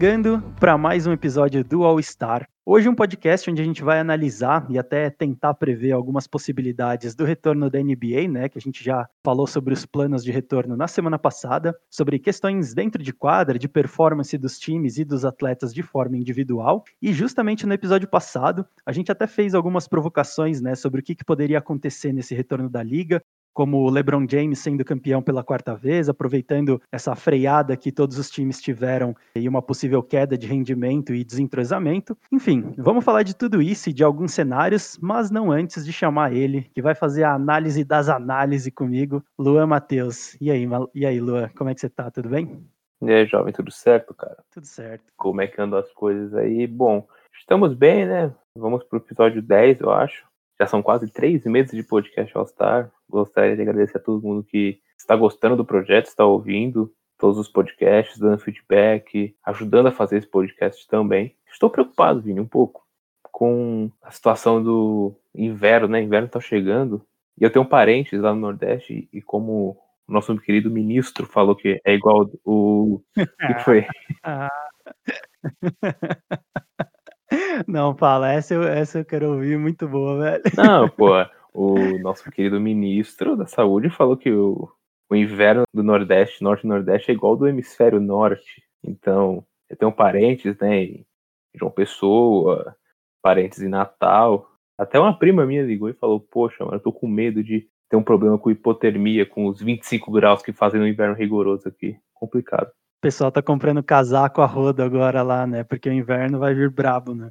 chegando para mais um episódio do All Star. Hoje um podcast onde a gente vai analisar e até tentar prever algumas possibilidades do retorno da NBA, né, que a gente já falou sobre os planos de retorno na semana passada, sobre questões dentro de quadra, de performance dos times e dos atletas de forma individual. E justamente no episódio passado, a gente até fez algumas provocações, né, sobre o que, que poderia acontecer nesse retorno da liga, como o LeBron James sendo campeão pela quarta vez, aproveitando essa freada que todos os times tiveram e uma possível queda de rendimento e desentrosamento. Enfim, vamos falar de tudo isso e de alguns cenários, mas não antes de chamar ele, que vai fazer a análise das análises comigo, Luan Matheus. E aí, e aí, Luan, como é que você tá? Tudo bem? E aí, jovem, tudo certo, cara? Tudo certo. Como é que andam as coisas aí? Bom, estamos bem, né? Vamos pro episódio 10, eu acho. Já são quase três meses de podcast All Star. Gostaria de agradecer a todo mundo que está gostando do projeto, está ouvindo todos os podcasts, dando feedback, ajudando a fazer esse podcast também. Estou preocupado, Vini, um pouco com a situação do inverno, né? Inverno está chegando. E eu tenho parentes lá no Nordeste e como o nosso querido ministro falou que é igual o que foi? Não, fala, essa eu, essa eu quero ouvir, muito boa, velho. Não, pô, o nosso querido ministro da Saúde falou que o, o inverno do Nordeste, Norte e Nordeste, é igual ao do hemisfério Norte. Então, eu tenho parentes, né, em João Pessoa, parentes em Natal. Até uma prima minha ligou e falou: Poxa, mano, eu tô com medo de ter um problema com hipotermia, com os 25 graus que fazem no inverno rigoroso aqui. Complicado. O pessoal tá comprando casaco a roda agora lá, né? Porque o inverno vai vir brabo, né?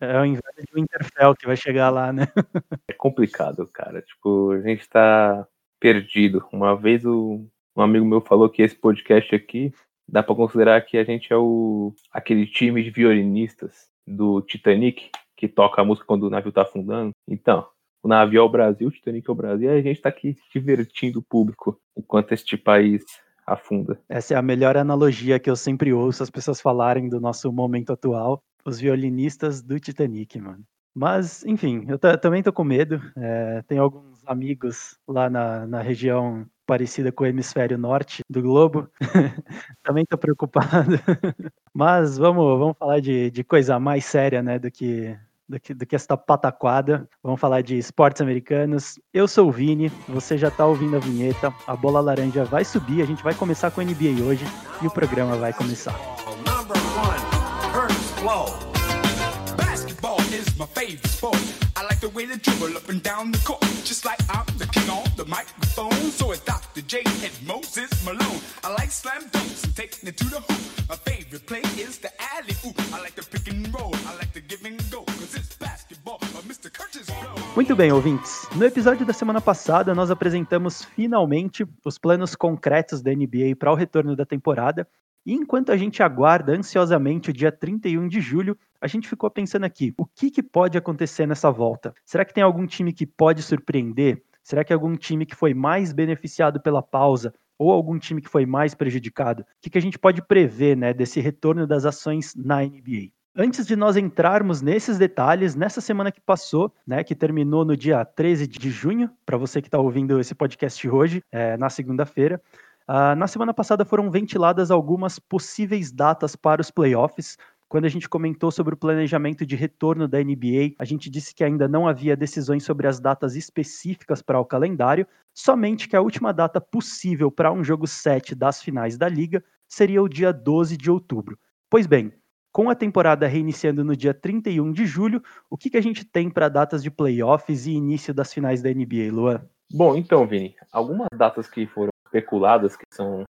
É o inverno de Winterfell que vai chegar lá, né? É complicado, cara. Tipo, a gente tá perdido. Uma vez o, um amigo meu falou que esse podcast aqui dá para considerar que a gente é o aquele time de violinistas do Titanic que toca a música quando o navio tá afundando. Então, o navio é o Brasil, o Titanic é o Brasil, e a gente tá aqui divertindo o público enquanto este país afunda. Essa é a melhor analogia que eu sempre ouço as pessoas falarem do nosso momento atual os violinistas do Titanic, mano. Mas, enfim, eu também tô com medo. É, tem alguns amigos lá na, na região parecida com o hemisfério norte do globo. também tô preocupado. Mas vamos, vamos falar de, de coisa mais séria, né, do que, do que, do que essa pataquada. Vamos falar de esportes americanos. Eu sou o Vini, você já tá ouvindo a vinheta. A bola laranja vai subir, a gente vai começar com a NBA hoje e o programa vai começar. Basketball is my favorite sport. I like the way they dribble up and down the court. Just like I'm the king on the microphone. So it's Dr. J and Moses Malone. I like slam dunks and taking it to the hoop. My favorite play is the alley oop. I like the pick and roll. I like the give and go. Cause it's basketball. Mr. Curtis Muito bem, ouvintes. No episódio da semana passada, nós apresentamos finalmente os planos concretos da NBA para o retorno da temporada e enquanto a gente aguarda ansiosamente o dia 31 de julho, a gente ficou pensando aqui: o que, que pode acontecer nessa volta? Será que tem algum time que pode surpreender? Será que algum time que foi mais beneficiado pela pausa ou algum time que foi mais prejudicado? O que, que a gente pode prever né, desse retorno das ações na NBA? Antes de nós entrarmos nesses detalhes, nessa semana que passou, né, que terminou no dia 13 de junho, para você que está ouvindo esse podcast hoje, é, na segunda-feira, Uh, na semana passada foram ventiladas algumas possíveis datas para os playoffs. Quando a gente comentou sobre o planejamento de retorno da NBA, a gente disse que ainda não havia decisões sobre as datas específicas para o calendário, somente que a última data possível para um jogo 7 das finais da liga seria o dia 12 de outubro. Pois bem, com a temporada reiniciando no dia 31 de julho, o que, que a gente tem para datas de playoffs e início das finais da NBA, Luan? Bom, então, Vini, algumas datas que foram especuladas, que são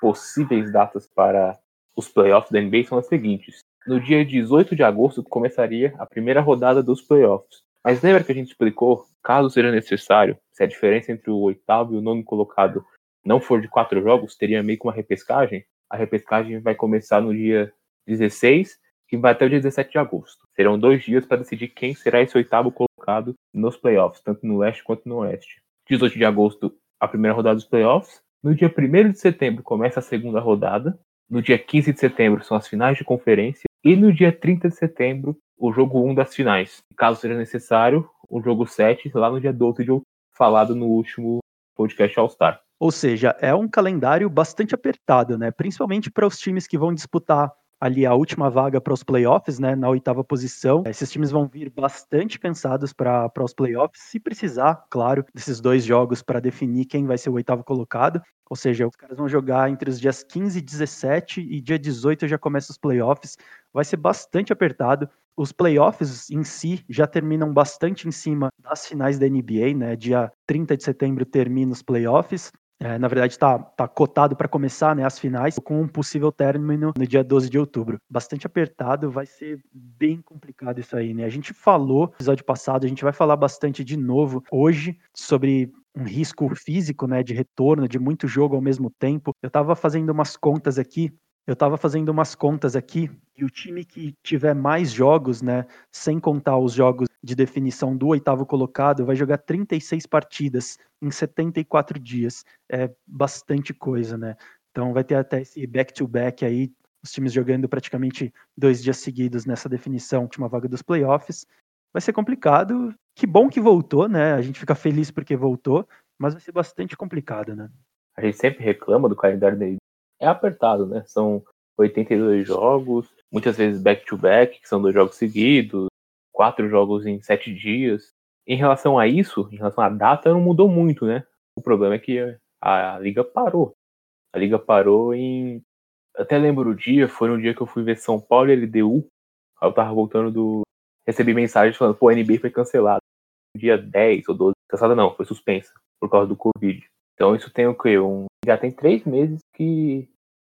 possíveis datas para os playoffs da NBA, são as seguintes. No dia 18 de agosto começaria a primeira rodada dos playoffs. Mas lembra que a gente explicou, caso seja necessário, se a diferença entre o oitavo e o nono colocado não for de quatro jogos, teria meio que uma repescagem. A repescagem vai começar no dia 16 e vai até o dia 17 de agosto. Serão dois dias para decidir quem será esse oitavo colocado nos playoffs, tanto no leste quanto no oeste. 18 de agosto, a primeira rodada dos playoffs. No dia 1 de setembro começa a segunda rodada. No dia 15 de setembro são as finais de conferência. E no dia 30 de setembro, o jogo 1 das finais. Caso seja necessário, o jogo 7, lá no dia 12 de outubro, falado no último podcast All-Star. Ou seja, é um calendário bastante apertado, né? Principalmente para os times que vão disputar ali a última vaga para os playoffs, né, na oitava posição. Esses times vão vir bastante cansados para os playoffs, se precisar, claro, desses dois jogos para definir quem vai ser o oitavo colocado. Ou seja, os caras vão jogar entre os dias 15 e 17 e dia 18 já começa os playoffs. Vai ser bastante apertado. Os playoffs em si já terminam bastante em cima das finais da NBA, né? Dia 30 de setembro termina os playoffs. É, na verdade, está tá cotado para começar né, as finais, com um possível término no dia 12 de outubro. Bastante apertado, vai ser bem complicado isso aí, né? A gente falou no episódio passado, a gente vai falar bastante de novo hoje sobre um risco físico, né, de retorno, de muito jogo ao mesmo tempo. Eu estava fazendo umas contas aqui, eu estava fazendo umas contas aqui, e o time que tiver mais jogos, né, sem contar os jogos de definição do oitavo colocado, vai jogar 36 partidas em 74 dias. É bastante coisa, né? Então vai ter até esse back-to-back -back aí, os times jogando praticamente dois dias seguidos nessa definição, última vaga dos playoffs. Vai ser complicado. Que bom que voltou, né? A gente fica feliz porque voltou, mas vai ser bastante complicado, né? A gente sempre reclama do calendário dele. É apertado, né? São 82 jogos, muitas vezes back-to-back, -back, que são dois jogos seguidos, quatro jogos em sete dias. Em relação a isso, em relação à data, não mudou muito, né? O problema é que a, liga parou. A liga parou em. Até lembro o dia, foi no dia que eu fui ver São Paulo e LDU. Aí eu tava voltando do. Recebi mensagem falando, pô, a NBA foi cancelada. Dia 10 ou 12. Cancelada não, foi suspensa por causa do Covid. Então isso tem o quê? Um... Já tem três meses que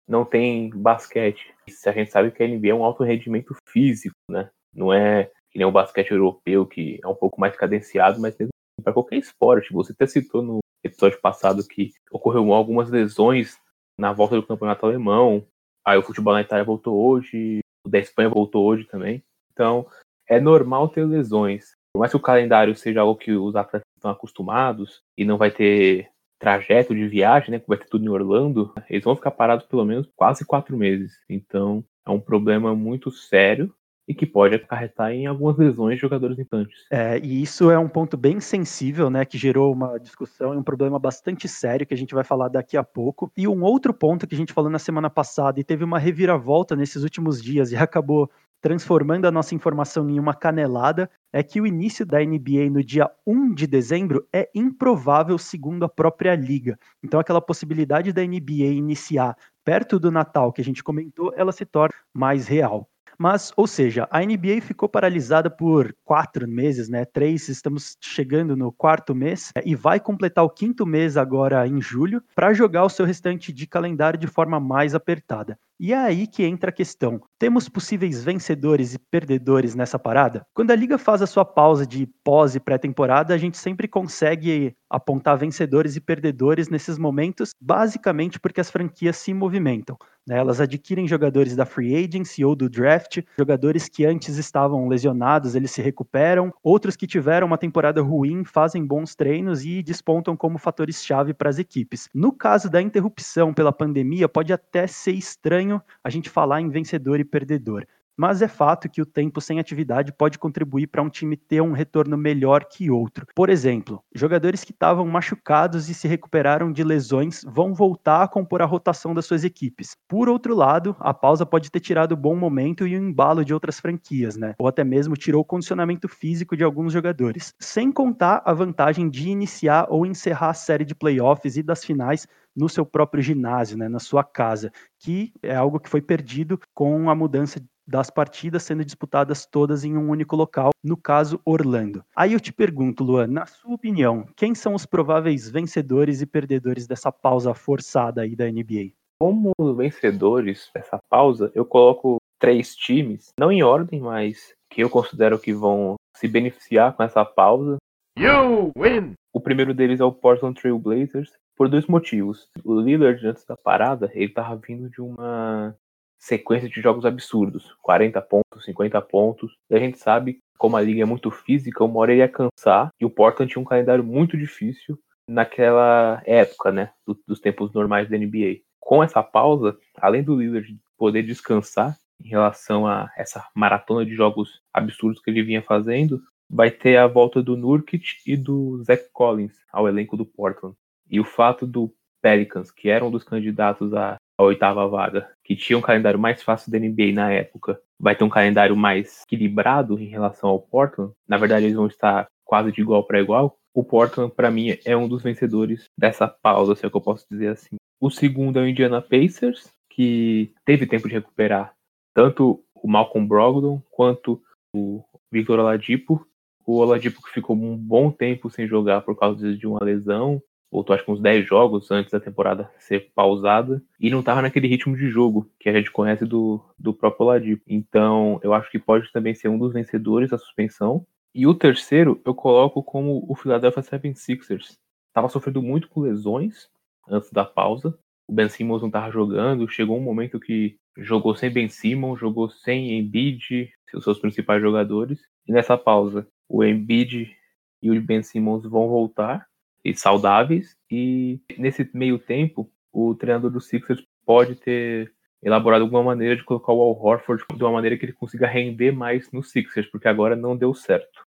não tem basquete. A gente sabe que a NBA é um alto rendimento físico, né? Não é que nem o basquete europeu, que é um pouco mais cadenciado, mas mesmo assim, para qualquer esporte. Você até citou no episódio passado que ocorreu algumas lesões na volta do campeonato alemão. Aí o futebol na Itália voltou hoje, o da Espanha voltou hoje também. Então, é normal ter lesões. Por mais que o calendário seja algo que os atletas estão acostumados e não vai ter trajeto de viagem, né, que vai ter tudo em Orlando, eles vão ficar parados pelo menos quase quatro meses. Então, é um problema muito sério e que pode acarretar em algumas lesões de jogadores importantes. É, e isso é um ponto bem sensível, né, que gerou uma discussão e um problema bastante sério que a gente vai falar daqui a pouco. E um outro ponto que a gente falou na semana passada e teve uma reviravolta nesses últimos dias e acabou transformando a nossa informação em uma canelada, é que o início da NBA no dia 1 de dezembro é improvável segundo a própria liga. Então aquela possibilidade da NBA iniciar perto do Natal que a gente comentou, ela se torna mais real. Mas, ou seja, a NBA ficou paralisada por quatro meses, né? Três, estamos chegando no quarto mês e vai completar o quinto mês agora em julho para jogar o seu restante de calendário de forma mais apertada. E é aí que entra a questão: temos possíveis vencedores e perdedores nessa parada? Quando a liga faz a sua pausa de pós e pré-temporada, a gente sempre consegue apontar vencedores e perdedores nesses momentos, basicamente porque as franquias se movimentam. Né? Elas adquirem jogadores da free agency ou do draft, jogadores que antes estavam lesionados, eles se recuperam, outros que tiveram uma temporada ruim fazem bons treinos e despontam como fatores-chave para as equipes. No caso da interrupção pela pandemia, pode até ser estranho a gente falar em vencedor e perdedor mas é fato que o tempo sem atividade pode contribuir para um time ter um retorno melhor que outro. Por exemplo, jogadores que estavam machucados e se recuperaram de lesões vão voltar a compor a rotação das suas equipes. Por outro lado, a pausa pode ter tirado bom momento e o embalo de outras franquias, né? Ou até mesmo tirou o condicionamento físico de alguns jogadores. Sem contar a vantagem de iniciar ou encerrar a série de playoffs e das finais no seu próprio ginásio, né, na sua casa, que é algo que foi perdido com a mudança das partidas sendo disputadas todas em um único local, no caso Orlando. Aí eu te pergunto, Luan, na sua opinião, quem são os prováveis vencedores e perdedores dessa pausa forçada aí da NBA? Como vencedores dessa pausa, eu coloco três times, não em ordem, mas que eu considero que vão se beneficiar com essa pausa. You win! O primeiro deles é o Portland Trail Blazers, por dois motivos. O Lillard, antes da parada, ele tava vindo de uma sequência de jogos absurdos, 40 pontos, 50 pontos. E a gente sabe como a liga é muito física, uma hora ele ia cansar e o Portland tinha um calendário muito difícil naquela época, né, do, dos tempos normais da NBA. Com essa pausa, além do Lillard poder descansar em relação a essa maratona de jogos absurdos que ele vinha fazendo, vai ter a volta do Nurkic e do Zach Collins ao elenco do Portland. E o fato do Pelicans, que era um dos candidatos a a oitava vaga, que tinha um calendário mais fácil da NBA na época, vai ter um calendário mais equilibrado em relação ao Portland. Na verdade, eles vão estar quase de igual para igual. O Portland, para mim, é um dos vencedores dessa pausa, se é que eu posso dizer assim. O segundo é o Indiana Pacers, que teve tempo de recuperar tanto o Malcolm Brogdon quanto o Victor Oladipo. O Oladipo que ficou um bom tempo sem jogar por causa de uma lesão, voltou acho que uns 10 jogos antes da temporada ser pausada, e não estava naquele ritmo de jogo que a gente conhece do, do próprio Oladipo. Então, eu acho que pode também ser um dos vencedores da suspensão. E o terceiro eu coloco como o Philadelphia 76ers. Estava sofrendo muito com lesões antes da pausa. O Ben Simmons não estava jogando. Chegou um momento que jogou sem Ben Simmons, jogou sem Embiid, os seus principais jogadores. E nessa pausa, o Embiid e o Ben Simmons vão voltar e saudáveis. E nesse meio tempo, o treinador do Sixers pode ter elaborado alguma maneira de colocar o Al Horford de uma maneira que ele consiga render mais no Sixers, porque agora não deu certo.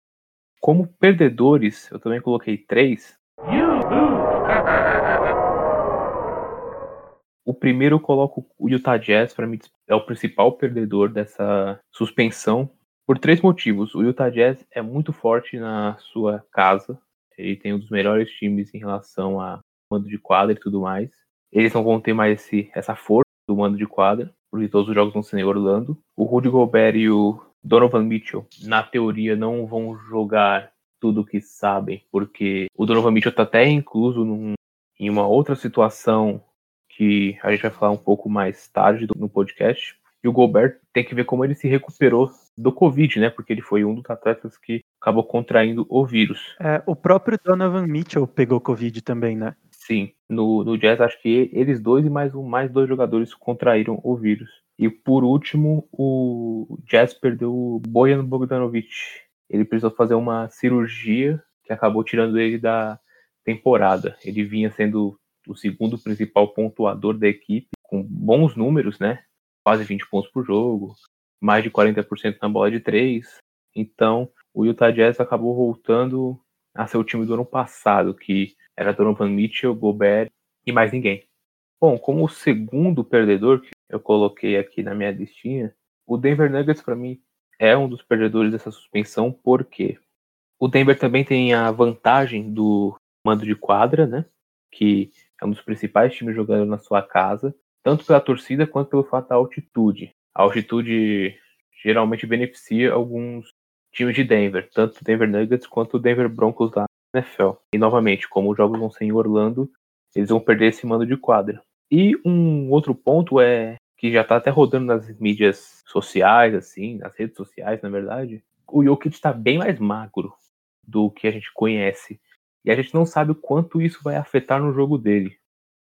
Como perdedores, eu também coloquei três. O primeiro eu coloco o Utah Jazz, para mim é o principal perdedor dessa suspensão, por três motivos. O Utah Jazz é muito forte na sua casa, ele tem um dos melhores times em relação a mando de quadra e tudo mais. Eles não vão ter mais esse, essa força do mando de quadra, porque todos os jogos vão ser em Orlando. O Rudy Gobert e o Donovan Mitchell, na teoria, não vão jogar tudo o que sabem, porque o Donovan Mitchell está até incluso num, em uma outra situação que a gente vai falar um pouco mais tarde no podcast. E o Gobert tem que ver como ele se recuperou do Covid, né? Porque ele foi um dos atletas que acabou contraindo o vírus. É, o próprio Donovan Mitchell pegou Covid também, né? Sim, no, no Jazz acho que eles dois e mais, um, mais dois jogadores contraíram o vírus. E por último, o Jazz perdeu o Bojan Bogdanovic. Ele precisou fazer uma cirurgia que acabou tirando ele da temporada. Ele vinha sendo o segundo principal pontuador da equipe, com bons números, né? Quase 20 pontos por jogo, mais de 40% na bola de três. Então, o Utah Jazz acabou voltando a ser o time do ano passado, que era Donovan Mitchell, Gobert e mais ninguém. Bom, como o segundo perdedor que eu coloquei aqui na minha listinha, o Denver Nuggets para mim é um dos perdedores dessa suspensão, porque o Denver também tem a vantagem do mando de quadra, né? Que é um dos principais times jogando na sua casa, tanto pela torcida quanto pelo fato da altitude. A altitude geralmente beneficia alguns times de Denver, tanto o Denver Nuggets quanto o Denver Broncos na NFL. E novamente, como os jogos vão ser em Orlando, eles vão perder esse mando de quadra. E um outro ponto é que já tá até rodando nas mídias sociais, assim, nas redes sociais, na verdade. O Jokic está bem mais magro do que a gente conhece. E a gente não sabe o quanto isso vai afetar no jogo dele.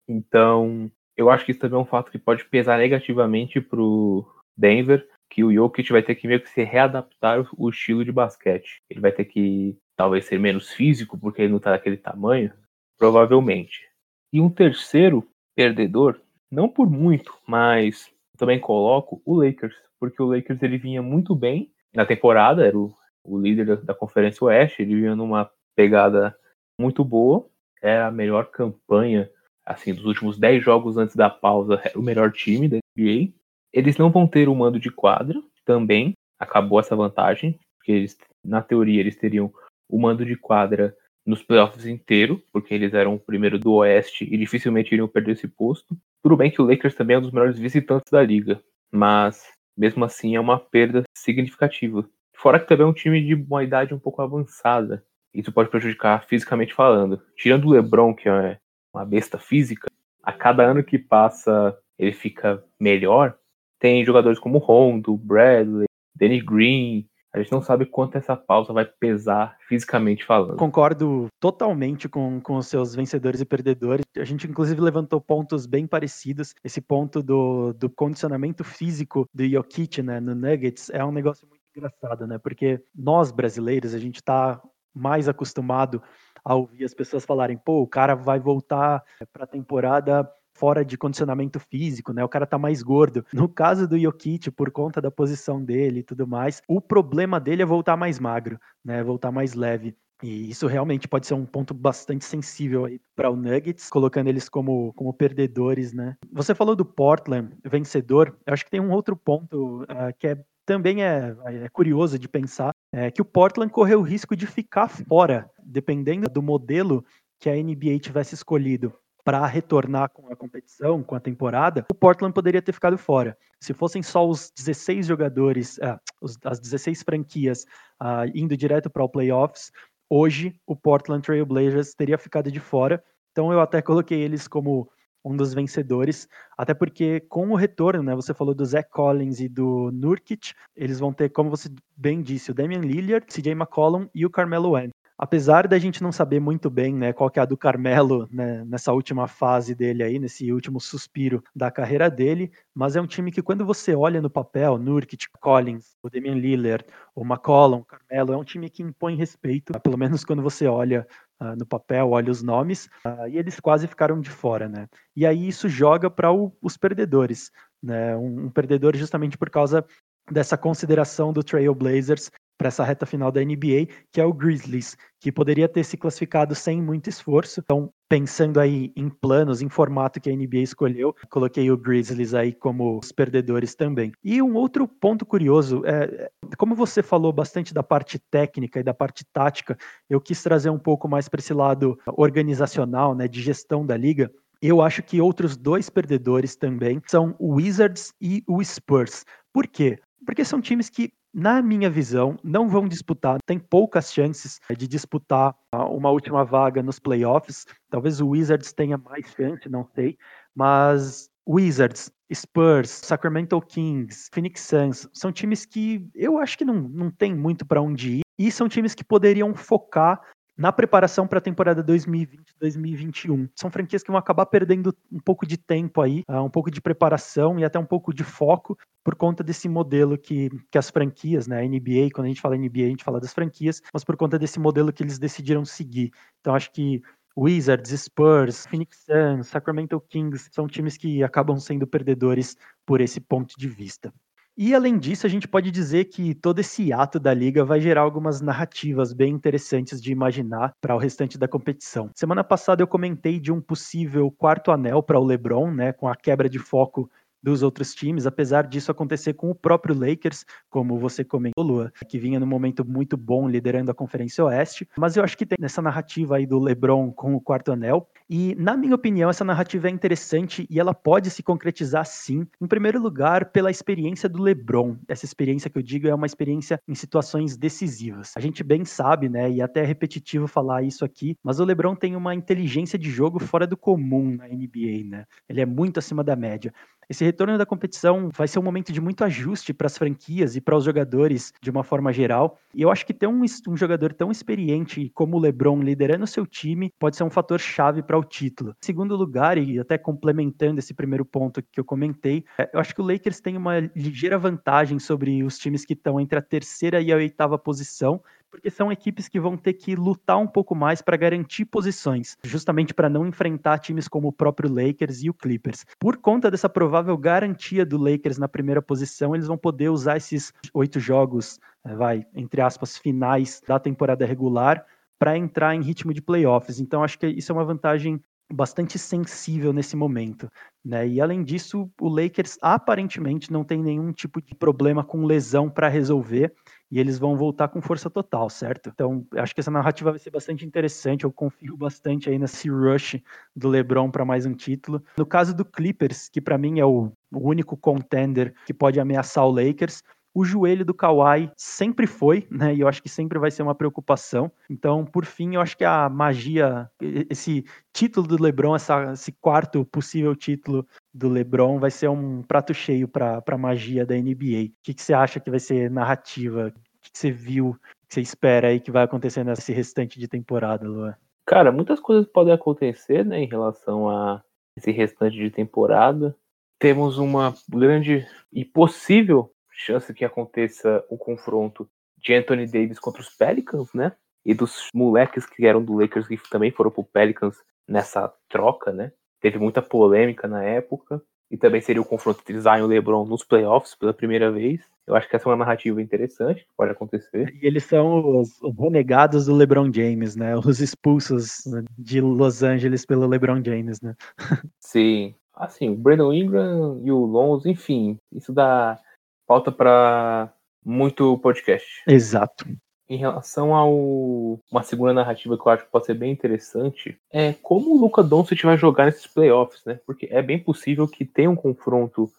Então, eu acho que isso também é um fato que pode pesar negativamente pro Denver, que o Jokic vai ter que meio que se readaptar o estilo de basquete. Ele vai ter que talvez ser menos físico, porque ele não tá daquele tamanho, provavelmente. E um terceiro perdedor, não por muito, mas também coloco o Lakers, porque o Lakers ele vinha muito bem na temporada, era o, o líder da, da Conferência Oeste, ele vinha numa pegada muito boa, é a melhor campanha assim dos últimos 10 jogos antes da pausa, era o melhor time da NBA. Eles não vão ter o mando de quadra, também acabou essa vantagem, porque eles, na teoria eles teriam o mando de quadra nos playoffs inteiro, porque eles eram o primeiro do Oeste e dificilmente iriam perder esse posto. Tudo bem que o Lakers também é um dos melhores visitantes da liga, mas mesmo assim é uma perda significativa. Fora que também é um time de uma idade um pouco avançada. Isso pode prejudicar fisicamente falando. Tirando o LeBron, que é uma besta física, a cada ano que passa ele fica melhor. Tem jogadores como Rondo, Bradley, Danny Green, a gente não sabe quanto essa pausa vai pesar fisicamente falando. Concordo totalmente com, com os seus vencedores e perdedores. A gente, inclusive, levantou pontos bem parecidos. Esse ponto do, do condicionamento físico do Jokic né, no Nuggets é um negócio muito engraçado, né? Porque nós, brasileiros, a gente está mais acostumado a ouvir as pessoas falarem, pô, o cara vai voltar para a temporada fora de condicionamento físico, né? O cara tá mais gordo. No caso do Jokic, por conta da posição dele e tudo mais, o problema dele é voltar mais magro, né? Voltar mais leve. E isso realmente pode ser um ponto bastante sensível aí para o Nuggets, colocando eles como, como perdedores, né? Você falou do Portland vencedor. Eu acho que tem um outro ponto uh, que é também é, é, curioso de pensar é que o Portland correu o risco de ficar fora, dependendo do modelo que a NBA tivesse escolhido para retornar com a competição, com a temporada, o Portland poderia ter ficado fora. Se fossem só os 16 jogadores, ah, os, as 16 franquias ah, indo direto para o playoffs, hoje o Portland Trail Blazers teria ficado de fora. Então eu até coloquei eles como um dos vencedores, até porque com o retorno, né, você falou do Zach Collins e do Nurkic, eles vão ter, como você bem disse, o Damian Lillard, CJ McCollum e o Carmelo Anthony apesar da gente não saber muito bem né, qual que é a do Carmelo né, nessa última fase dele aí, nesse último suspiro da carreira dele, mas é um time que quando você olha no papel, Nurkic, Collins, o Damian Lillard, o McCollum, o Carmelo, é um time que impõe respeito, pelo menos quando você olha uh, no papel, olha os nomes, uh, e eles quase ficaram de fora, né? E aí isso joga para os perdedores, né? Um, um perdedor justamente por causa dessa consideração do Trail Blazers para essa reta final da NBA, que é o Grizzlies, que poderia ter se classificado sem muito esforço. Então, pensando aí em planos, em formato que a NBA escolheu, coloquei o Grizzlies aí como os perdedores também. E um outro ponto curioso, é, como você falou bastante da parte técnica e da parte tática, eu quis trazer um pouco mais para esse lado organizacional, né, de gestão da liga. Eu acho que outros dois perdedores também são o Wizards e o Spurs. Por quê? Porque são times que na minha visão, não vão disputar, tem poucas chances de disputar uma última vaga nos playoffs. Talvez o Wizards tenha mais chance, não sei, mas Wizards, Spurs, Sacramento Kings, Phoenix Suns são times que eu acho que não, não tem muito para onde ir e são times que poderiam focar na preparação para a temporada 2020-2021. São franquias que vão acabar perdendo um pouco de tempo aí, uh, um pouco de preparação e até um pouco de foco por conta desse modelo que, que as franquias, né, a NBA, quando a gente fala NBA, a gente fala das franquias, mas por conta desse modelo que eles decidiram seguir. Então acho que Wizards, Spurs, Phoenix Suns, Sacramento Kings são times que acabam sendo perdedores por esse ponto de vista. E além disso, a gente pode dizer que todo esse ato da liga vai gerar algumas narrativas bem interessantes de imaginar para o restante da competição. Semana passada eu comentei de um possível quarto anel para o LeBron, né, com a quebra de foco dos outros times, apesar disso acontecer com o próprio Lakers, como você comentou, Lua, que vinha num momento muito bom liderando a Conferência Oeste. Mas eu acho que tem essa narrativa aí do LeBron com o quarto anel. E, na minha opinião, essa narrativa é interessante e ela pode se concretizar sim, em primeiro lugar, pela experiência do LeBron. Essa experiência que eu digo é uma experiência em situações decisivas. A gente bem sabe, né, e até é repetitivo falar isso aqui, mas o LeBron tem uma inteligência de jogo fora do comum na NBA, né? Ele é muito acima da média. Esse retorno da competição vai ser um momento de muito ajuste para as franquias e para os jogadores de uma forma geral. E eu acho que ter um, um jogador tão experiente como o LeBron liderando o seu time pode ser um fator chave para o título. Em segundo lugar, e até complementando esse primeiro ponto que eu comentei, é, eu acho que o Lakers tem uma ligeira vantagem sobre os times que estão entre a terceira e a oitava posição, porque são equipes que vão ter que lutar um pouco mais para garantir posições, justamente para não enfrentar times como o próprio Lakers e o Clippers. Por conta dessa provável garantia do Lakers na primeira posição, eles vão poder usar esses oito jogos, eh, vai, entre aspas, finais da temporada regular para entrar em ritmo de playoffs. Então acho que isso é uma vantagem bastante sensível nesse momento, né? E além disso, o Lakers aparentemente não tem nenhum tipo de problema com lesão para resolver e eles vão voltar com força total, certo? Então, acho que essa narrativa vai ser bastante interessante. Eu confio bastante aí nesse rush do LeBron para mais um título. No caso do Clippers, que para mim é o único contender que pode ameaçar o Lakers, o joelho do Kawhi sempre foi, né? E eu acho que sempre vai ser uma preocupação. Então, por fim, eu acho que a magia, esse título do LeBron, essa, esse quarto possível título do LeBron, vai ser um prato cheio para a magia da NBA. O que, que você acha que vai ser narrativa? O que, que você viu? O que você espera aí que vai acontecer nesse restante de temporada, Luan? Cara, muitas coisas podem acontecer, né, em relação a esse restante de temporada. Temos uma grande e possível chance que aconteça o confronto de Anthony Davis contra os Pelicans, né? E dos moleques que eram do Lakers que também foram pro Pelicans nessa troca, né? Teve muita polêmica na época. e também seria o confronto entre Zion e LeBron nos playoffs pela primeira vez. Eu acho que essa é uma narrativa interessante que pode acontecer. E eles são os, os renegados do LeBron James, né? Os expulsos de Los Angeles pelo LeBron James, né? Sim. Assim, o Brandon Ingram e o Lonzo, enfim, isso dá pauta para muito podcast. Exato. Em relação a uma segunda narrativa que eu acho que pode ser bem interessante, é como o Luca Doncic vai jogar nesses playoffs, né? Porque é bem possível que tenha um confronto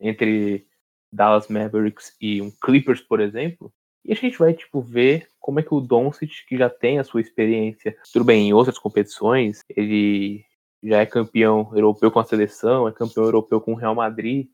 entre Dallas Mavericks e um Clippers, por exemplo, e a gente vai tipo ver como é que o Doncic, que já tem a sua experiência, tudo bem em outras competições, ele já é campeão europeu com a seleção, é campeão europeu com o Real Madrid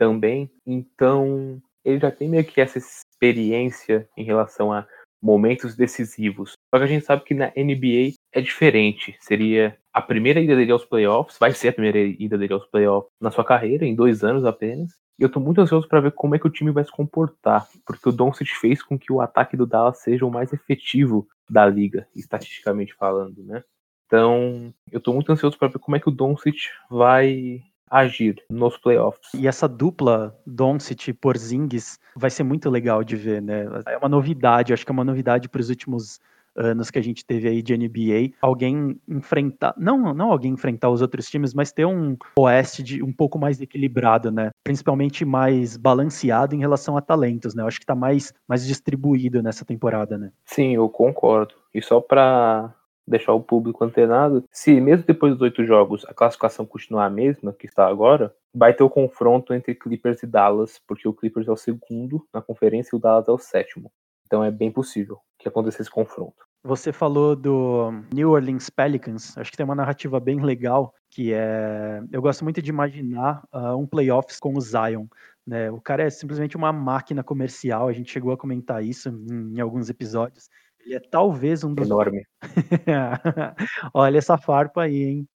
também, então ele já tem meio que essa experiência em relação a momentos decisivos. Só que a gente sabe que na NBA é diferente. Seria a primeira ida dele aos playoffs, vai ser a primeira ida dele aos playoffs na sua carreira, em dois anos apenas. E eu tô muito ansioso para ver como é que o time vai se comportar, porque o Doncic fez com que o ataque do Dallas seja o mais efetivo da liga, estatisticamente falando, né? Então, eu tô muito ansioso para ver como é que o Doncic vai agir nos playoffs. E essa dupla Doncic e Porzingis vai ser muito legal de ver, né? É uma novidade, acho que é uma novidade para os últimos anos que a gente teve aí de NBA, alguém enfrentar, não, não alguém enfrentar os outros times, mas ter um oeste de, um pouco mais equilibrado, né? Principalmente mais balanceado em relação a talentos, né? Eu acho que tá mais, mais distribuído nessa temporada, né? Sim, eu concordo. E só para deixar o público antenado, se mesmo depois dos oito jogos a classificação continuar a mesma que está agora, vai ter o confronto entre Clippers e Dallas, porque o Clippers é o segundo na conferência e o Dallas é o sétimo. Então é bem possível que aconteça esse confronto. Você falou do New Orleans Pelicans, acho que tem uma narrativa bem legal, que é. Eu gosto muito de imaginar uh, um playoffs com o Zion. Né? O cara é simplesmente uma máquina comercial, a gente chegou a comentar isso em, em alguns episódios. Ele é talvez um dos. Enorme. Olha essa farpa aí, hein?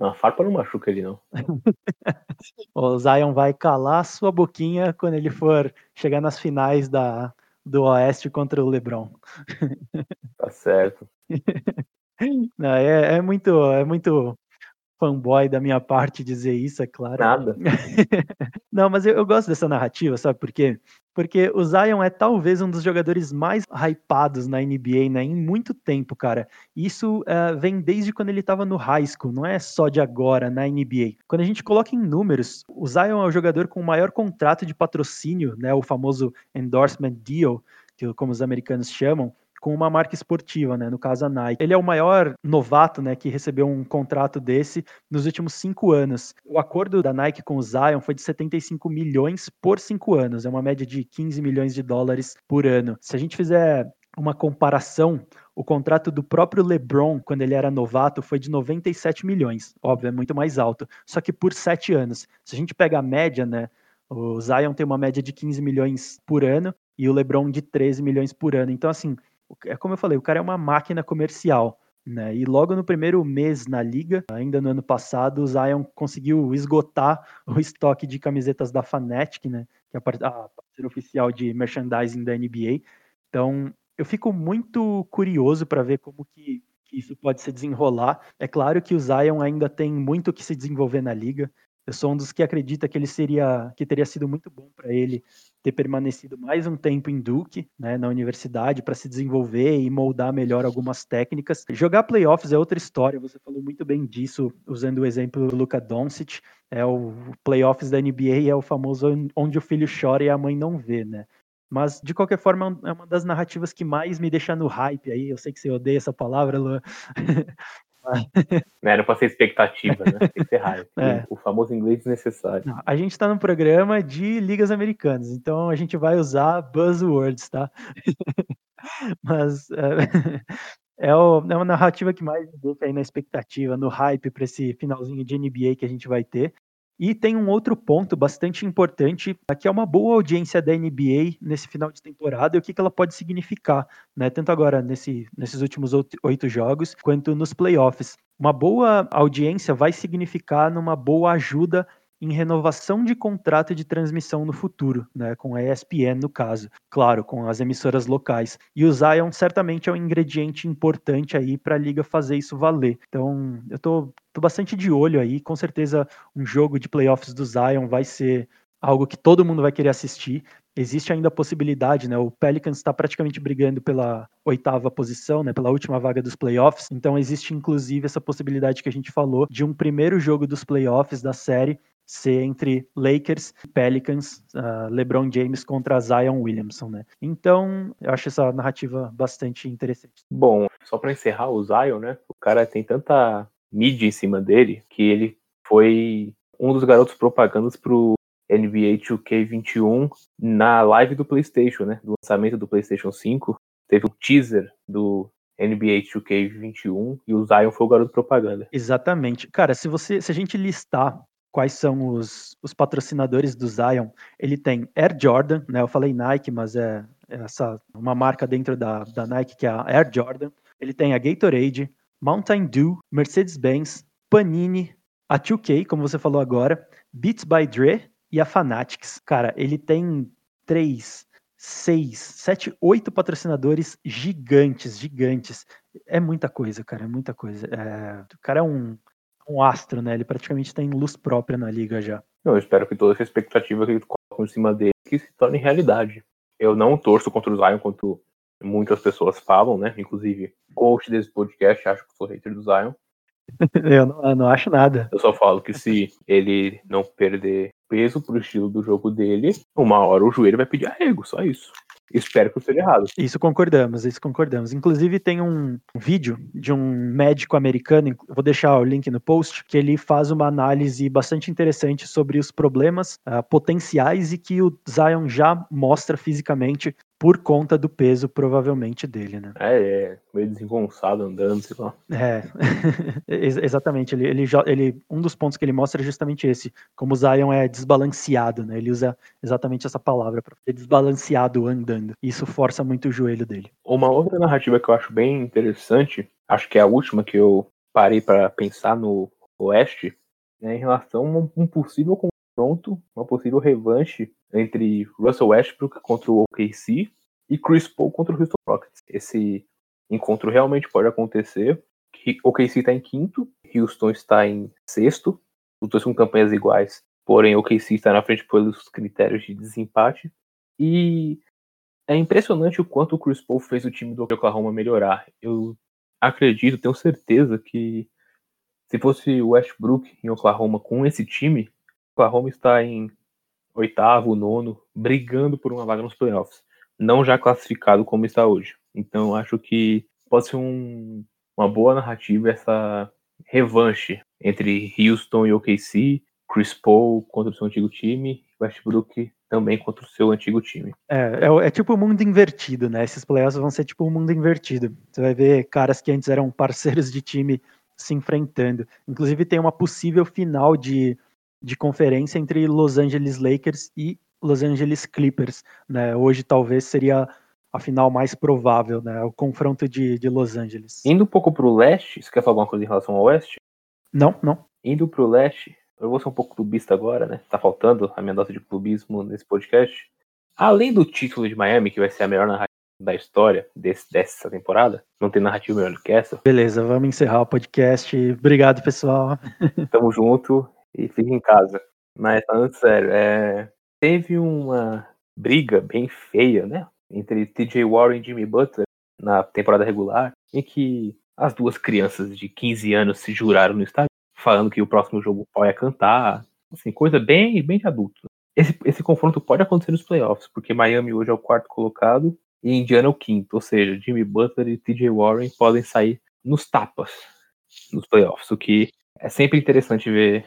A farpa não machuca ele, não. o Zion vai calar sua boquinha quando ele for chegar nas finais da, do Oeste contra o LeBron. Tá certo. Não, é, é, muito, é muito fanboy da minha parte dizer isso, é claro. Nada. Não, mas eu, eu, gosto dessa narrativa, sabe por quê? Porque o Zion é talvez um dos jogadores mais hypados na NBA, né? Em muito tempo, cara. Isso uh, vem desde quando ele estava no high school, não é só de agora na NBA. Quando a gente coloca em números, o Zion é o jogador com o maior contrato de patrocínio, né? O famoso endorsement deal, que como os americanos chamam, com uma marca esportiva, né? No caso a Nike. Ele é o maior novato, né? Que recebeu um contrato desse nos últimos cinco anos. O acordo da Nike com o Zion foi de 75 milhões por cinco anos. É uma média de 15 milhões de dólares por ano. Se a gente fizer uma comparação, o contrato do próprio LeBron, quando ele era novato, foi de 97 milhões. Óbvio, é muito mais alto. Só que por sete anos. Se a gente pega a média, né? O Zion tem uma média de 15 milhões por ano e o LeBron de 13 milhões por ano. Então, assim, é como eu falei, o cara é uma máquina comercial. Né? E logo no primeiro mês na liga, ainda no ano passado, o Zion conseguiu esgotar o estoque de camisetas da Fnatic, né? que é a parceira oficial de merchandising da NBA. Então, eu fico muito curioso para ver como que, que, isso pode se desenrolar. É claro que o Zion ainda tem muito que se desenvolver na liga. Eu sou um dos que acredita que ele seria, que teria sido muito bom para ele ter permanecido mais um tempo em Duke, né, na universidade, para se desenvolver e moldar melhor algumas técnicas. Jogar playoffs é outra história. Você falou muito bem disso usando o exemplo do Luka Doncic. É o playoffs da NBA é o famoso onde o filho chora e a mãe não vê, né? Mas, de qualquer forma, é uma das narrativas que mais me deixa no hype aí. Eu sei que você odeia essa palavra, Luan. Não era pra ser expectativa, né? Tem que ser. É. O famoso inglês desnecessário. Não, a gente tá num programa de ligas americanas, então a gente vai usar buzzwords, tá? Mas é, é, o, é, uma narrativa que mais deixa aí na expectativa, no hype para esse finalzinho de NBA que a gente vai ter. E tem um outro ponto bastante importante, que é uma boa audiência da NBA nesse final de temporada e o que, que ela pode significar, né? Tanto agora nesse, nesses últimos oito jogos, quanto nos playoffs. Uma boa audiência vai significar numa boa ajuda em renovação de contrato de transmissão no futuro, né, com a ESPN no caso, claro, com as emissoras locais. E o Zion certamente é um ingrediente importante aí para a liga fazer isso valer. Então, eu tô, tô bastante de olho aí, com certeza um jogo de playoffs do Zion vai ser algo que todo mundo vai querer assistir. Existe ainda a possibilidade, né? O Pelicans está praticamente brigando pela oitava posição, né? Pela última vaga dos playoffs. Então existe inclusive essa possibilidade que a gente falou de um primeiro jogo dos playoffs da série ser entre Lakers e Pelicans, uh, LeBron James contra Zion Williamson, né? Então, eu acho essa narrativa bastante interessante. Bom, só para encerrar o Zion, né? O cara tem tanta mídia em cima dele que ele foi um dos garotos propagandas pro NBA 2K21 na live do PlayStation, né? Do lançamento do PlayStation 5. Teve um teaser do NBA 2K21 e o Zion foi o garoto propaganda. Exatamente. Cara, se você se a gente listar quais são os, os patrocinadores do Zion, ele tem Air Jordan, né? Eu falei Nike, mas é, é essa uma marca dentro da, da Nike que é a Air Jordan. Ele tem a Gatorade, Mountain Dew, Mercedes-Benz, Panini, a 2K, como você falou agora, Beats by Dre, e a Fanatics. Cara, ele tem três, seis, sete, oito patrocinadores gigantes, gigantes. É muita coisa, cara, é muita coisa. É... O cara é um, um astro, né? Ele praticamente tem luz própria na liga já. Eu espero que toda essa expectativa que colocam em cima dele que se torne realidade. Eu não torço contra o Zion, quanto muitas pessoas falam, né? Inclusive, coach desse podcast, acho que sou hater do Zion. eu, não, eu não acho nada. Eu só falo que se ele não perder peso pro estilo do jogo dele, uma hora o joelho vai pedir arrego, só isso. Espero que eu esteja errado. Isso concordamos, isso concordamos. Inclusive tem um vídeo de um médico americano, vou deixar o link no post, que ele faz uma análise bastante interessante sobre os problemas uh, potenciais e que o Zion já mostra fisicamente por conta do peso, provavelmente, dele, né? É, é meio desengonçado andando, sei lá. É, exatamente. Ele, ele, ele, um dos pontos que ele mostra é justamente esse, como o Zion é desbalanceado, né? Ele usa exatamente essa palavra, para ser desbalanceado andando. Isso força muito o joelho dele. Uma outra narrativa que eu acho bem interessante, acho que é a última que eu parei para pensar no Oeste, é em relação a um possível confronto, uma possível revanche entre Russell Westbrook contra o OKC e Chris Paul contra o Houston Rockets. Esse encontro realmente pode acontecer. O OKC está em quinto, Houston está em sexto, os dois com campanhas iguais, porém o OKC está na frente pelos critérios de desempate. E é impressionante o quanto o Chris Paul fez o time do Oklahoma melhorar. Eu acredito, tenho certeza que se fosse o Westbrook em Oklahoma com esse time, Oklahoma está em oitavo, nono, brigando por uma vaga nos playoffs, não já classificado como está hoje. Então acho que pode ser um, uma boa narrativa essa revanche entre Houston e OKC, Chris Paul contra o seu antigo time, Westbrook também contra o seu antigo time. É, é, é tipo o um mundo invertido, né? Esses playoffs vão ser tipo o um mundo invertido. Você vai ver caras que antes eram parceiros de time se enfrentando. Inclusive tem uma possível final de de conferência entre Los Angeles Lakers e Los Angeles Clippers. Né? Hoje talvez seria a final mais provável, né? O confronto de, de Los Angeles. Indo um pouco para o leste, você quer falar alguma coisa em relação ao oeste? Não, não. Indo para o leste, eu vou ser um pouco clubista agora, né? Tá faltando a minha dose de clubismo nesse podcast. Além do título de Miami, que vai ser a melhor narrativa da história desse, dessa temporada, não tem narrativa melhor do que essa. Beleza, vamos encerrar o podcast. Obrigado, pessoal. Tamo junto e fica em casa. Mas falando sério, é... teve uma briga bem feia, né? Entre TJ Warren e Jimmy Butler na temporada regular, em que as duas crianças de 15 anos se juraram no estádio, falando que o próximo jogo o ia cantar, assim, coisa bem, bem de adulto. Esse, esse confronto pode acontecer nos playoffs, porque Miami hoje é o quarto colocado e Indiana é o quinto, ou seja, Jimmy Butler e TJ Warren podem sair nos tapas nos playoffs, o que é sempre interessante ver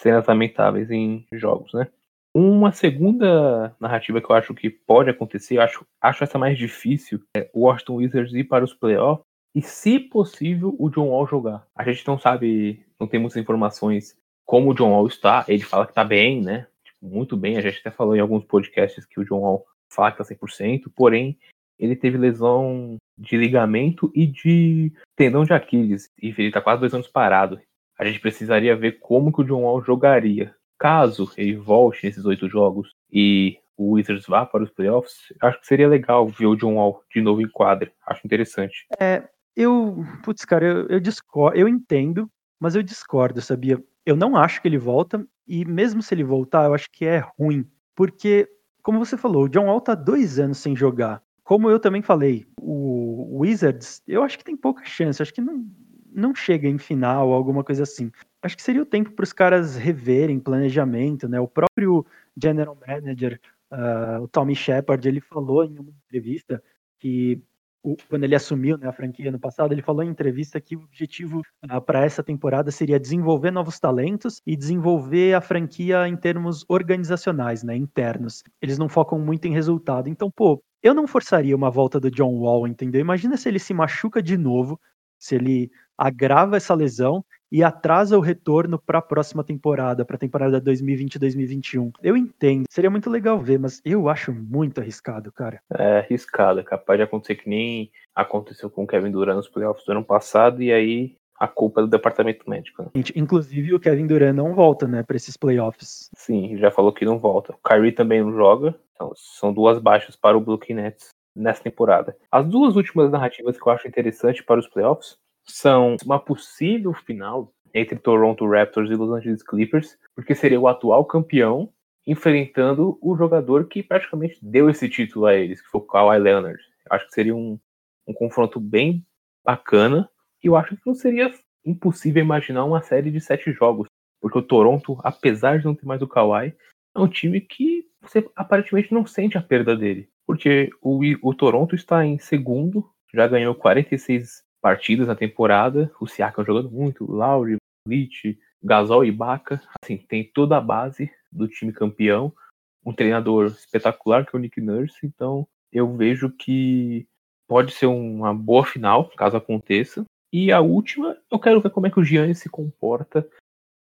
cenas lamentáveis em jogos, né? Uma segunda narrativa que eu acho que pode acontecer, eu acho, acho essa mais difícil, é o Washington Wizards ir para os playoffs e, se possível, o John Wall jogar. A gente não sabe, não tem muitas informações como o John Wall está. Ele fala que está bem, né? Tipo, muito bem. A gente até falou em alguns podcasts que o John Wall fala que está 100%, porém, ele teve lesão de ligamento e de tendão de Aquiles. E ele está quase dois anos parado a gente precisaria ver como que o John Wall jogaria. caso ele volte nesses oito jogos e o Wizards vá para os playoffs, acho que seria legal ver o John Wall de novo em quadra. Acho interessante. É, eu, putz, cara, eu, eu discordo, eu entendo, mas eu discordo, sabia? Eu não acho que ele volta, e mesmo se ele voltar, eu acho que é ruim, porque, como você falou, o John Wall tá dois anos sem jogar. Como eu também falei, o Wizards, eu acho que tem pouca chance, acho que não, não chega em final alguma coisa assim. Acho que seria o tempo para os caras reverem planejamento, né? O próprio general manager Uh, o Tommy Shepard ele falou em uma entrevista que o, quando ele assumiu né, a franquia no passado, ele falou em entrevista que o objetivo uh, ah, para essa temporada seria desenvolver novos talentos e desenvolver a franquia em termos organizacionais, né, internos. Eles não focam muito em resultado. Então, pô, eu não forçaria uma volta do John Wall, entendeu? Imagina se ele se machuca de novo, se ele agrava essa lesão e atrasa o retorno para a próxima temporada, para a temporada 2020-2021. Eu entendo, seria muito legal ver, mas eu acho muito arriscado, cara. É arriscado, é capaz de acontecer que nem aconteceu com o Kevin Durant nos playoffs do ano passado e aí a culpa é do departamento médico. Né? Inclusive o Kevin Durant não volta, né, para esses playoffs. Sim, já falou que não volta. O Kyrie também não joga. Então, são duas baixas para o Brooklyn Nets nessa temporada. As duas últimas narrativas que eu acho interessante para os playoffs são uma possível final entre Toronto Raptors e Los Angeles Clippers, porque seria o atual campeão enfrentando o jogador que praticamente deu esse título a eles, que foi o Kawhi Leonard. Acho que seria um, um confronto bem bacana, e eu acho que não seria impossível imaginar uma série de sete jogos, porque o Toronto, apesar de não ter mais o Kawhi, é um time que você aparentemente não sente a perda dele, porque o, o Toronto está em segundo, já ganhou 46 partidas na temporada. O Siakam jogando muito, Lauri, Leach, Gasol e Baca. Assim, tem toda a base do time campeão. Um treinador espetacular que é o Nick Nurse. Então, eu vejo que pode ser uma boa final, caso aconteça. E a última, eu quero ver como é que o Giannis se comporta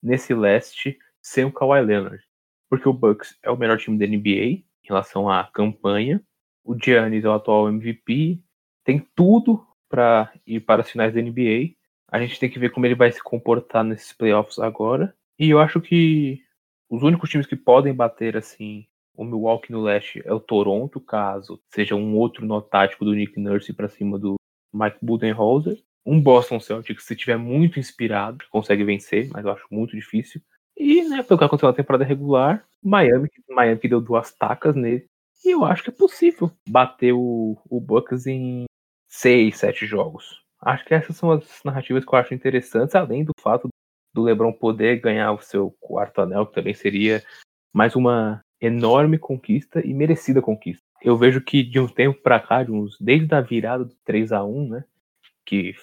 nesse leste sem o Kawhi Leonard. Porque o Bucks é o melhor time da NBA em relação à campanha. O Giannis é o atual MVP. Tem tudo para ir para as finais da NBA. A gente tem que ver como ele vai se comportar nesses playoffs agora. E eu acho que os únicos times que podem bater assim o Milwaukee no leste é o Toronto, caso seja um outro nó tático do Nick Nurse para cima do Mike Budenholzer. Um Boston Celtics, se tiver muito inspirado, consegue vencer, mas eu acho muito difícil. E, né, pelo que aconteceu na temporada regular, Miami, Miami que deu duas tacas nele. E eu acho que é possível bater o, o Bucks em seis, sete jogos. Acho que essas são as narrativas que eu acho interessantes, além do fato do LeBron poder ganhar o seu quarto anel, que também seria mais uma enorme conquista e merecida conquista. Eu vejo que de um tempo para cá, de uns, desde a virada do 3 a 1 né, que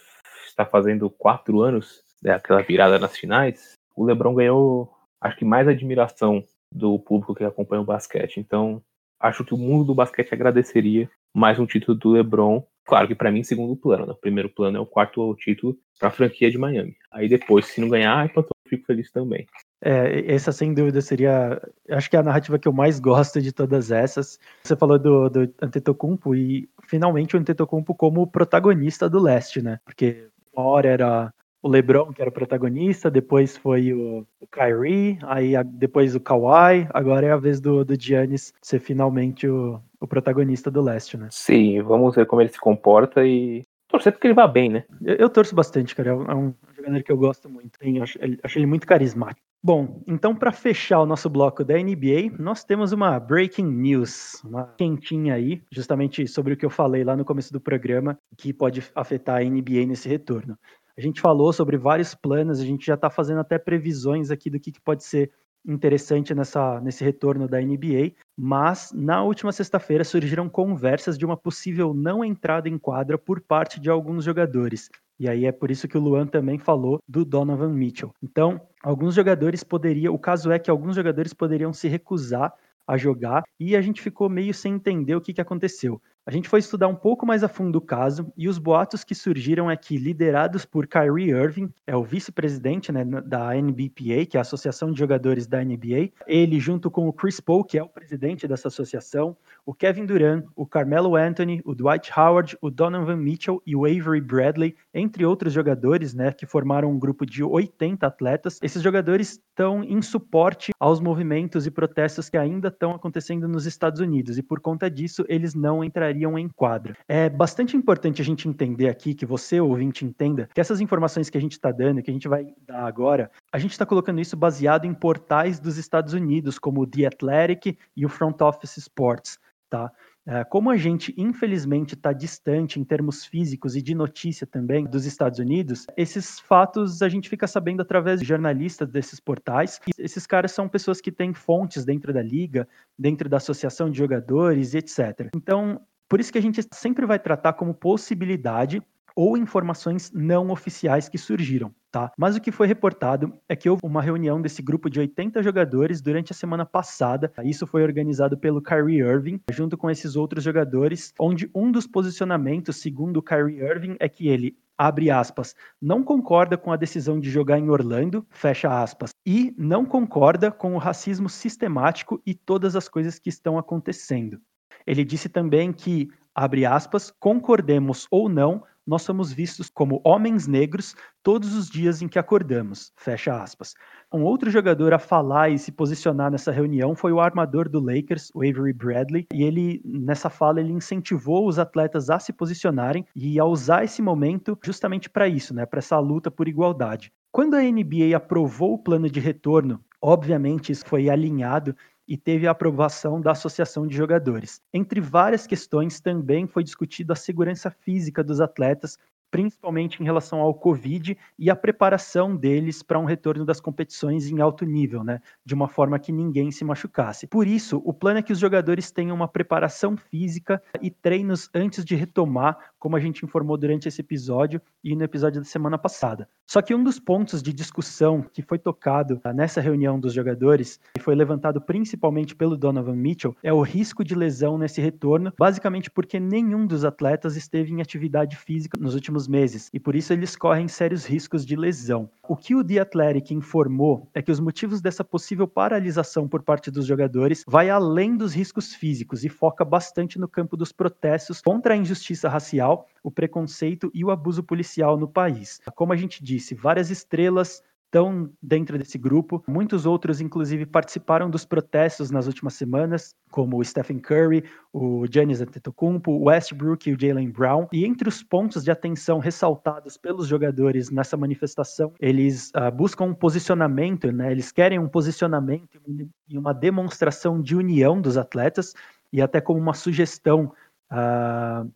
está fazendo quatro anos daquela né, virada nas finais, o LeBron ganhou, acho que mais admiração do público que acompanha o basquete. Então, acho que o mundo do basquete agradeceria mais um título do LeBron Claro que para mim, segundo plano. Né? O primeiro plano é o quarto título para a franquia de Miami. Aí depois, se não ganhar, eu fico feliz também. É, essa sem dúvida seria, acho que é a narrativa que eu mais gosto de todas essas. Você falou do, do Antetokounmpo e finalmente o Antetokounmpo como protagonista do leste, né? Porque uma hora era o LeBron que era o protagonista, depois foi o, o Kyrie, aí a, depois o Kawhi, agora é a vez do, do Giannis ser finalmente o, o protagonista do leste, né? Sim, vamos ver como ele se comporta e torcer porque ele vá bem, né? Eu, eu torço bastante, cara. É um, é um, jogador que eu gosto muito. Hein? Acho, acho ele muito carismático. Bom, então para fechar o nosso bloco da NBA, nós temos uma breaking news, uma quentinha aí, justamente sobre o que eu falei lá no começo do programa, que pode afetar a NBA nesse retorno. A gente falou sobre vários planos, a gente já está fazendo até previsões aqui do que, que pode ser interessante nessa, nesse retorno da NBA, mas na última sexta-feira surgiram conversas de uma possível não entrada em quadra por parte de alguns jogadores. E aí é por isso que o Luan também falou do Donovan Mitchell. Então, alguns jogadores poderiam, o caso é que alguns jogadores poderiam se recusar a jogar e a gente ficou meio sem entender o que, que aconteceu. A gente foi estudar um pouco mais a fundo o caso e os boatos que surgiram é que, liderados por Kyrie Irving, é o vice-presidente né, da NBPA, que é a Associação de Jogadores da NBA, ele, junto com o Chris Paul, que é o presidente dessa associação, o Kevin Durant, o Carmelo Anthony, o Dwight Howard, o Donovan Mitchell e o Avery Bradley, entre outros jogadores, né, que formaram um grupo de 80 atletas. Esses jogadores estão em suporte aos movimentos e protestos que ainda estão acontecendo nos Estados Unidos e por conta disso eles não entrariam entrariam em. É bastante importante a gente entender aqui, que você, ouvinte, entenda, que essas informações que a gente está dando, que a gente vai dar agora, a gente está colocando isso baseado em portais dos Estados Unidos, como o The Athletic e o Front Office Sports, tá? É, como a gente, infelizmente, está distante em termos físicos e de notícia também dos Estados Unidos, esses fatos a gente fica sabendo através de jornalistas desses portais. Esses caras são pessoas que têm fontes dentro da liga, dentro da associação de jogadores, etc. Então, por isso que a gente sempre vai tratar como possibilidade ou informações não oficiais que surgiram, tá? Mas o que foi reportado é que houve uma reunião desse grupo de 80 jogadores durante a semana passada. Isso foi organizado pelo Kyrie Irving, junto com esses outros jogadores, onde um dos posicionamentos, segundo o Kyrie Irving, é que ele abre aspas, não concorda com a decisão de jogar em Orlando, fecha aspas, e não concorda com o racismo sistemático e todas as coisas que estão acontecendo. Ele disse também que, abre aspas, concordemos ou não, nós somos vistos como homens negros todos os dias em que acordamos, fecha aspas. Um outro jogador a falar e se posicionar nessa reunião foi o armador do Lakers, o Avery Bradley, e ele, nessa fala, ele incentivou os atletas a se posicionarem e a usar esse momento justamente para isso, né, para essa luta por igualdade. Quando a NBA aprovou o plano de retorno, obviamente isso foi alinhado e teve a aprovação da Associação de Jogadores. Entre várias questões, também foi discutido a segurança física dos atletas principalmente em relação ao Covid e a preparação deles para um retorno das competições em alto nível, né? De uma forma que ninguém se machucasse. Por isso, o plano é que os jogadores tenham uma preparação física e treinos antes de retomar, como a gente informou durante esse episódio e no episódio da semana passada. Só que um dos pontos de discussão que foi tocado nessa reunião dos jogadores e foi levantado principalmente pelo Donovan Mitchell é o risco de lesão nesse retorno, basicamente porque nenhum dos atletas esteve em atividade física nos últimos últimos meses e por isso eles correm sérios riscos de lesão. O que o The Athletic informou é que os motivos dessa possível paralisação por parte dos jogadores vai além dos riscos físicos e foca bastante no campo dos protestos contra a injustiça racial, o preconceito e o abuso policial no país. Como a gente disse, várias estrelas estão dentro desse grupo. Muitos outros, inclusive, participaram dos protestos nas últimas semanas, como o Stephen Curry, o Giannis Antetokounmpo, o Westbrook e o Jalen Brown. E entre os pontos de atenção ressaltados pelos jogadores nessa manifestação, eles uh, buscam um posicionamento, né? Eles querem um posicionamento e uma demonstração de união dos atletas e até como uma sugestão uh,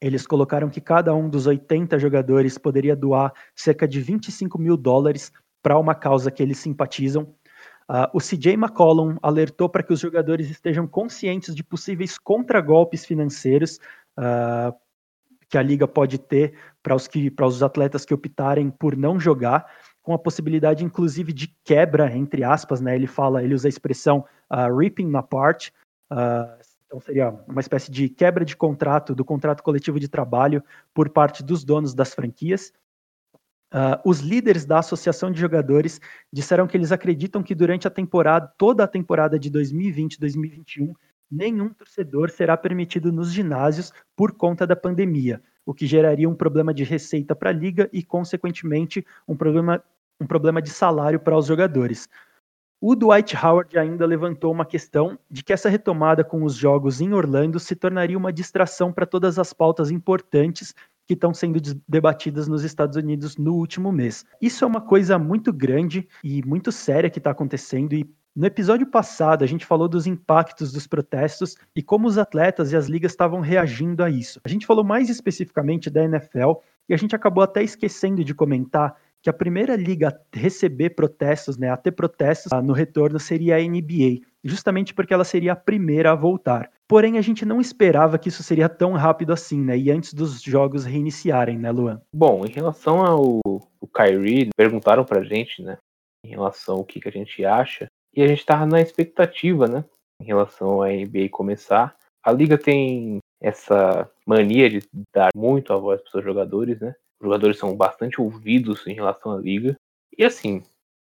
eles colocaram que cada um dos 80 jogadores poderia doar cerca de 25 mil dólares para uma causa que eles simpatizam. Uh, o CJ McCollum alertou para que os jogadores estejam conscientes de possíveis contragolpes financeiros uh, que a liga pode ter para os, que, os atletas que optarem por não jogar, com a possibilidade, inclusive, de quebra, entre aspas, né? Ele fala, ele usa a expressão uh, ripping apart, uh, então seria uma espécie de quebra de contrato do contrato coletivo de trabalho por parte dos donos das franquias. Uh, os líderes da associação de jogadores disseram que eles acreditam que durante a temporada, toda a temporada de 2020-2021, nenhum torcedor será permitido nos ginásios por conta da pandemia, o que geraria um problema de receita para a liga e, consequentemente, um problema, um problema de salário para os jogadores. O Dwight Howard ainda levantou uma questão de que essa retomada com os jogos em Orlando se tornaria uma distração para todas as pautas importantes que estão sendo debatidas nos Estados Unidos no último mês. Isso é uma coisa muito grande e muito séria que está acontecendo e no episódio passado, a gente falou dos impactos dos protestos e como os atletas e as ligas estavam reagindo a isso. A gente falou mais especificamente da NFL e a gente acabou até esquecendo de comentar que a primeira liga a receber protestos, né, a ter protestos no retorno seria a NBA, justamente porque ela seria a primeira a voltar. Porém, a gente não esperava que isso seria tão rápido assim, né? E antes dos jogos reiniciarem, né, Luan? Bom, em relação ao, ao Kyrie, perguntaram pra gente, né, em relação ao que, que a gente acha, e a gente tava na expectativa, né, em relação à NBA começar. A liga tem essa mania de dar muito a voz para os seus jogadores, né? Jogadores são bastante ouvidos em relação à liga. E assim,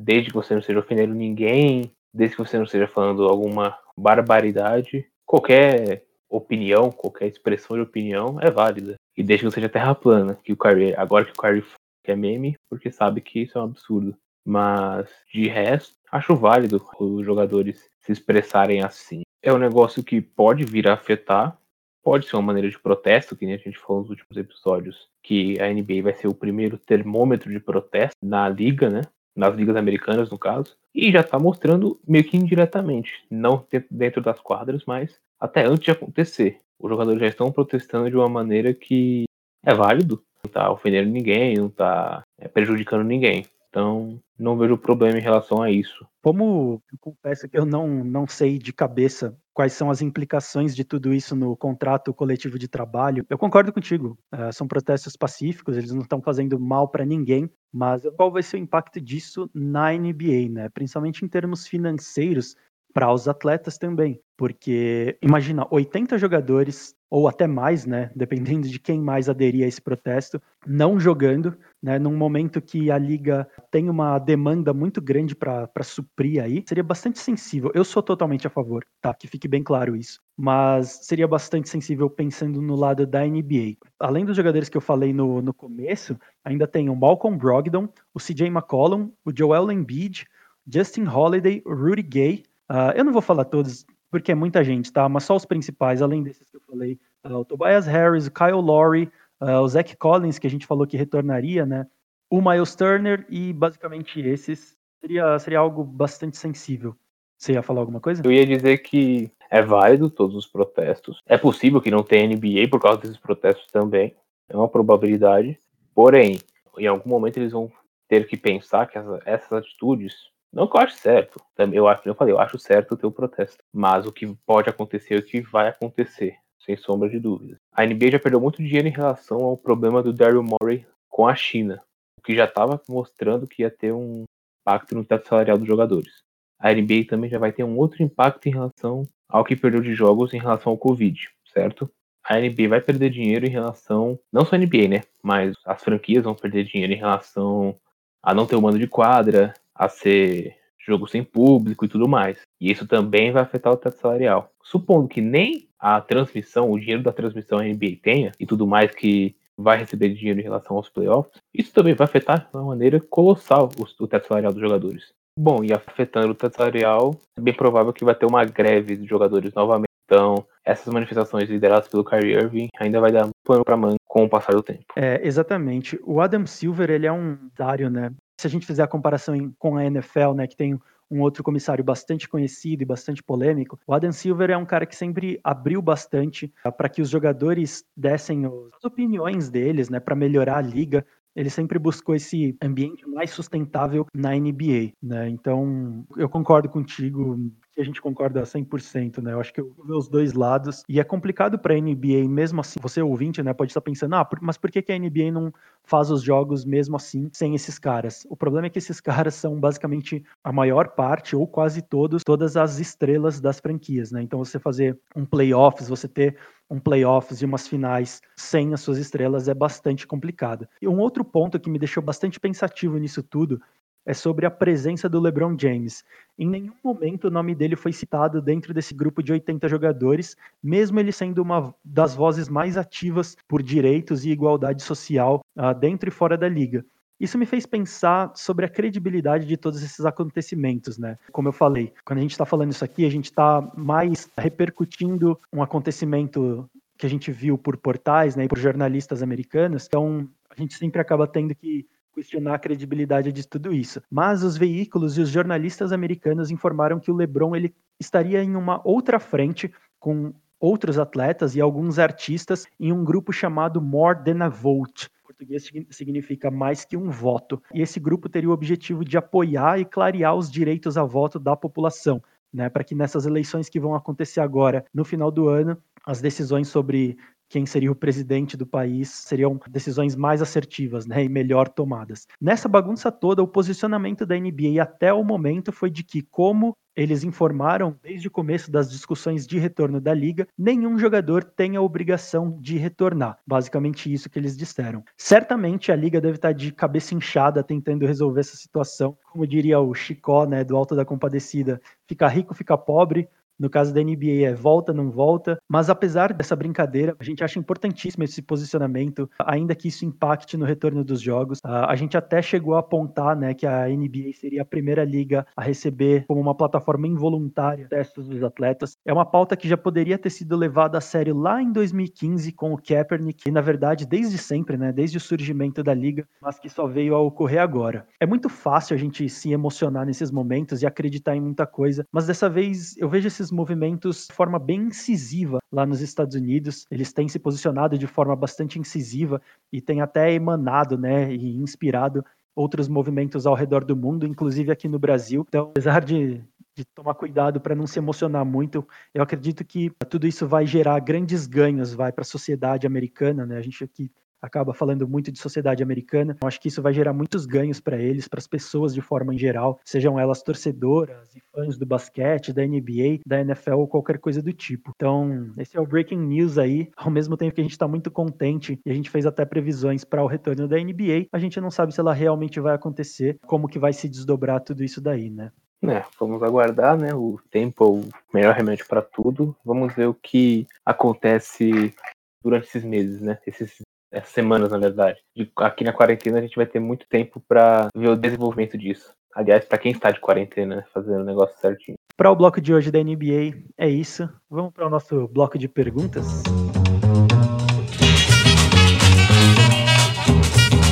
desde que você não esteja ofendendo ninguém, desde que você não esteja falando alguma barbaridade, qualquer opinião, qualquer expressão de opinião é válida. E desde que não seja terra plana, que o Kyrie, agora que o Kyrie é meme, porque sabe que isso é um absurdo. Mas de resto, acho válido os jogadores se expressarem assim. É um negócio que pode vir a afetar, pode ser uma maneira de protesto, que nem a gente falou nos últimos episódios, que a NBA vai ser o primeiro termômetro de protesto na liga, né? Nas ligas americanas, no caso, e já tá mostrando meio que indiretamente, não dentro das quadras, mas até antes de acontecer. Os jogadores já estão protestando de uma maneira que é válido, não tá ofendendo ninguém, não tá é, prejudicando ninguém. Então, não vejo problema em relação a isso. Como eu confesso que eu não, não sei de cabeça quais são as implicações de tudo isso no contrato coletivo de trabalho, eu concordo contigo. Uh, são protestos pacíficos, eles não estão fazendo mal para ninguém, mas qual vai ser o impacto disso na NBA, né? Principalmente em termos financeiros para os atletas também, porque imagina 80 jogadores ou até mais, né, dependendo de quem mais aderir a esse protesto, não jogando, né, num momento que a liga tem uma demanda muito grande para suprir aí, seria bastante sensível. Eu sou totalmente a favor, tá? Que fique bem claro isso. Mas seria bastante sensível pensando no lado da NBA. Além dos jogadores que eu falei no, no começo, ainda tem o Malcolm Brogdon, o CJ McCollum, o Joel Embiid, Justin Holiday, Rudy Gay, Uh, eu não vou falar todos, porque é muita gente, tá? Mas só os principais, além desses que eu falei. Uh, o Tobias Harris, o Kyle Lowry, uh, o Zach Collins, que a gente falou que retornaria, né? O Miles Turner e basicamente esses. Seria, seria algo bastante sensível. Você ia falar alguma coisa? Eu ia dizer que é válido todos os protestos. É possível que não tenha NBA por causa desses protestos também. É uma probabilidade. Porém, em algum momento eles vão ter que pensar que essas atitudes não que eu acho certo. Eu acho, eu falei, eu acho certo o teu protesto. Mas o que pode acontecer é o que vai acontecer, sem sombra de dúvida. A NBA já perdeu muito dinheiro em relação ao problema do Daryl Morey com a China, o que já estava mostrando que ia ter um impacto no teto salarial dos jogadores. A NBA também já vai ter um outro impacto em relação ao que perdeu de jogos em relação ao Covid, certo? A NBA vai perder dinheiro em relação, não só a NBA, né? Mas as franquias vão perder dinheiro em relação a não ter o mando de quadra, a ser jogo sem público e tudo mais. E isso também vai afetar o teto salarial. Supondo que nem a transmissão, o dinheiro da transmissão NBA tenha e tudo mais que vai receber dinheiro em relação aos playoffs, isso também vai afetar de uma maneira colossal o, o teto salarial dos jogadores. Bom, e afetando o teto salarial, é bem provável que vai ter uma greve de jogadores novamente. Então, essas manifestações lideradas pelo Kyrie Irving ainda vai dar pano para manga com o passar do tempo. É, exatamente. O Adam Silver, ele é um dário, né? Se a gente fizer a comparação em, com a NFL, né, que tem um outro comissário bastante conhecido e bastante polêmico, o Adam Silver é um cara que sempre abriu bastante uh, para que os jogadores dessem as opiniões deles, né, para melhorar a liga. Ele sempre buscou esse ambiente mais sustentável na NBA, né? Então, eu concordo contigo que a gente concorda 100%, né? Eu acho que eu vejo os dois lados. E é complicado para a NBA, mesmo assim. Você, ouvinte, né, pode estar pensando, ah, mas por que, que a NBA não faz os jogos mesmo assim, sem esses caras? O problema é que esses caras são basicamente a maior parte, ou quase todos, todas as estrelas das franquias, né? Então, você fazer um playoffs, você ter um playoffs e umas finais sem as suas estrelas é bastante complicado. E um outro ponto que me deixou bastante pensativo nisso tudo é sobre a presença do LeBron James. Em nenhum momento o nome dele foi citado dentro desse grupo de 80 jogadores, mesmo ele sendo uma das vozes mais ativas por direitos e igualdade social uh, dentro e fora da liga. Isso me fez pensar sobre a credibilidade de todos esses acontecimentos, né? Como eu falei, quando a gente está falando isso aqui, a gente está mais repercutindo um acontecimento que a gente viu por portais, né, e por jornalistas americanos. Então, a gente sempre acaba tendo que questionar a credibilidade de tudo isso. Mas os veículos e os jornalistas americanos informaram que o LeBron ele estaria em uma outra frente com outros atletas e alguns artistas em um grupo chamado More Than a Vote. Em português significa mais que um voto. E esse grupo teria o objetivo de apoiar e clarear os direitos a voto da população. Né, para que nessas eleições que vão acontecer agora, no final do ano, as decisões sobre quem seria o presidente do país seriam decisões mais assertivas né, e melhor tomadas. Nessa bagunça toda, o posicionamento da NBA até o momento foi de que, como eles informaram desde o começo das discussões de retorno da liga, nenhum jogador tem a obrigação de retornar. Basicamente isso que eles disseram. Certamente a liga deve estar de cabeça inchada tentando resolver essa situação. Como diria o Chicó, né, do Alto da Compadecida, fica rico, fica pobre, no caso da NBA é volta, não volta. Mas apesar dessa brincadeira, a gente acha importantíssimo esse posicionamento, ainda que isso impacte no retorno dos jogos. Uh, a gente até chegou a apontar né, que a NBA seria a primeira liga a receber como uma plataforma involuntária testes dos atletas. É uma pauta que já poderia ter sido levada a sério lá em 2015 com o Kaepernick, e na verdade desde sempre, né, desde o surgimento da liga, mas que só veio a ocorrer agora. É muito fácil a gente se emocionar nesses momentos e acreditar em muita coisa, mas dessa vez eu vejo esses movimentos de forma bem incisiva lá nos Estados Unidos. Eles têm se posicionado de forma bastante incisiva e têm até emanado, né, e inspirado outros movimentos ao redor do mundo, inclusive aqui no Brasil. Então, apesar de, de tomar cuidado para não se emocionar muito, eu acredito que tudo isso vai gerar grandes ganhos, vai para a sociedade americana, né? A gente aqui acaba falando muito de sociedade americana. Eu acho que isso vai gerar muitos ganhos para eles, para as pessoas de forma em geral, sejam elas torcedoras e fãs do basquete, da NBA, da NFL ou qualquer coisa do tipo. Então, esse é o breaking news aí. Ao mesmo tempo que a gente está muito contente e a gente fez até previsões para o retorno da NBA, a gente não sabe se ela realmente vai acontecer, como que vai se desdobrar tudo isso daí, né? É, vamos aguardar, né? O tempo é o melhor remédio para tudo. Vamos ver o que acontece durante esses meses, né? Esses é, semanas, na verdade. E aqui na quarentena a gente vai ter muito tempo para ver o desenvolvimento disso. Aliás, para quem está de quarentena, fazendo o negócio certinho. Para o bloco de hoje da NBA, é isso. Vamos para o nosso bloco de perguntas.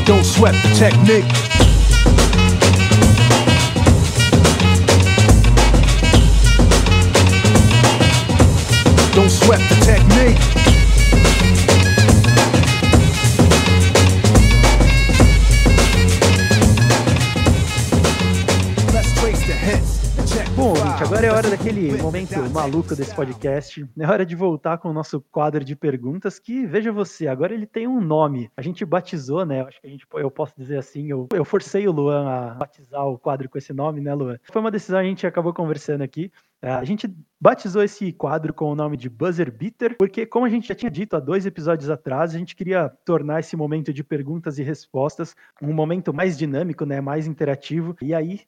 Don't sweat the technique. Daquele momento maluco desse podcast. É hora de voltar com o nosso quadro de perguntas, que, veja você, agora ele tem um nome. A gente batizou, né? Acho que a gente, eu posso dizer assim, eu, eu forcei o Luan a batizar o quadro com esse nome, né, Luan? Foi uma decisão a gente acabou conversando aqui. É, a gente batizou esse quadro com o nome de Buzzer Beater, porque, como a gente já tinha dito há dois episódios atrás, a gente queria tornar esse momento de perguntas e respostas um momento mais dinâmico, né, mais interativo. E aí,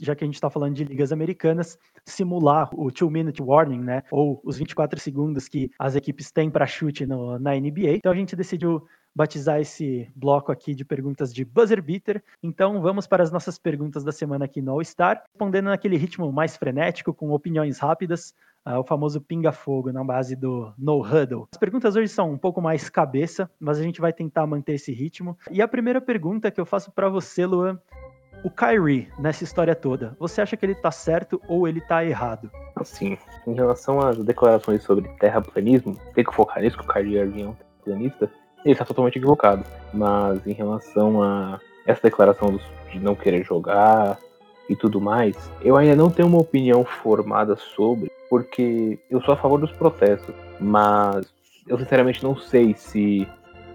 já que a gente está falando de ligas americanas, simular o two-minute warning, né, ou os 24 segundos que as equipes têm para chute no, na NBA. Então a gente decidiu batizar esse bloco aqui de perguntas de buzzer beater. Então vamos para as nossas perguntas da semana aqui no All Star, respondendo naquele ritmo mais frenético, com opiniões rápidas, uh, o famoso pinga-fogo na base do no huddle. As perguntas hoje são um pouco mais cabeça, mas a gente vai tentar manter esse ritmo. E a primeira pergunta que eu faço para você, Luan, o Kyrie, nessa história toda, você acha que ele tá certo ou ele tá errado? Assim, em relação às declarações sobre terraplanismo, tem que focar nisso, que o Kyrie Irving é um terraplanista, ele está totalmente equivocado. Mas em relação a essa declaração de não querer jogar e tudo mais, eu ainda não tenho uma opinião formada sobre, porque eu sou a favor dos protestos, mas eu sinceramente não sei se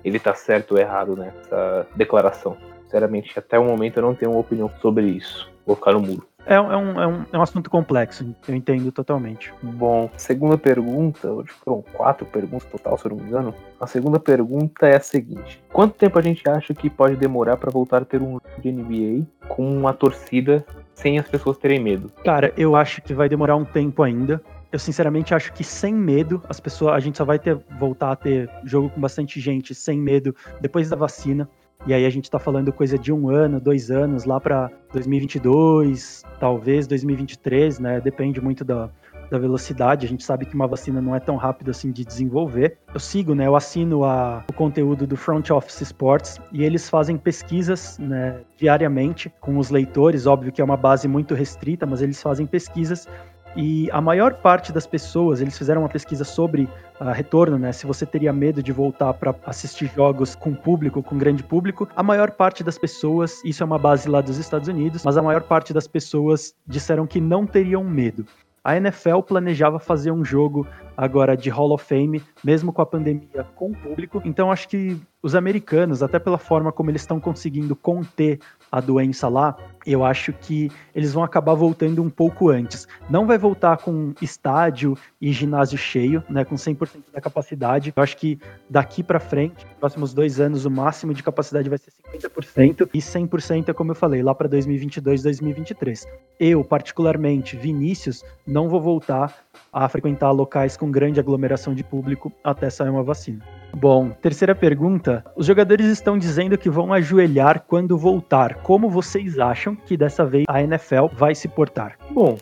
ele está certo ou errado nessa declaração. Sinceramente, até o momento eu não tenho uma opinião sobre isso. Vou ficar no muro. É, é, um, é, um, é um assunto complexo, eu entendo totalmente. Bom, segunda pergunta, hoje foram quatro perguntas total, se eu não me engano. A segunda pergunta é a seguinte: Quanto tempo a gente acha que pode demorar para voltar a ter um jogo de NBA com uma torcida sem as pessoas terem medo? Cara, eu acho que vai demorar um tempo ainda. Eu sinceramente acho que sem medo, as pessoas, a gente só vai ter voltar a ter jogo com bastante gente sem medo depois da vacina. E aí a gente está falando coisa de um ano, dois anos, lá para 2022, talvez 2023, né? Depende muito da, da velocidade. A gente sabe que uma vacina não é tão rápida assim de desenvolver. Eu sigo, né? Eu assino a, o conteúdo do Front Office Sports e eles fazem pesquisas né, diariamente com os leitores. Óbvio que é uma base muito restrita, mas eles fazem pesquisas e a maior parte das pessoas, eles fizeram uma pesquisa sobre uh, retorno, né? Se você teria medo de voltar para assistir jogos com público, com grande público, a maior parte das pessoas, isso é uma base lá dos Estados Unidos, mas a maior parte das pessoas disseram que não teriam medo. A NFL planejava fazer um jogo agora de Hall of Fame, mesmo com a pandemia com o público. Então acho que os americanos, até pela forma como eles estão conseguindo conter a doença lá, eu acho que eles vão acabar voltando um pouco antes. Não vai voltar com estádio e ginásio cheio, né, com 100% da capacidade. Eu acho que daqui para frente, próximos dois anos, o máximo de capacidade vai ser 50% e 100% é como eu falei, lá para 2022, 2023. Eu, particularmente, Vinícius, não vou voltar a frequentar locais com grande aglomeração de público até sair uma vacina. Bom, terceira pergunta. Os jogadores estão dizendo que vão ajoelhar quando voltar. Como vocês acham que dessa vez a NFL vai se portar? Bom,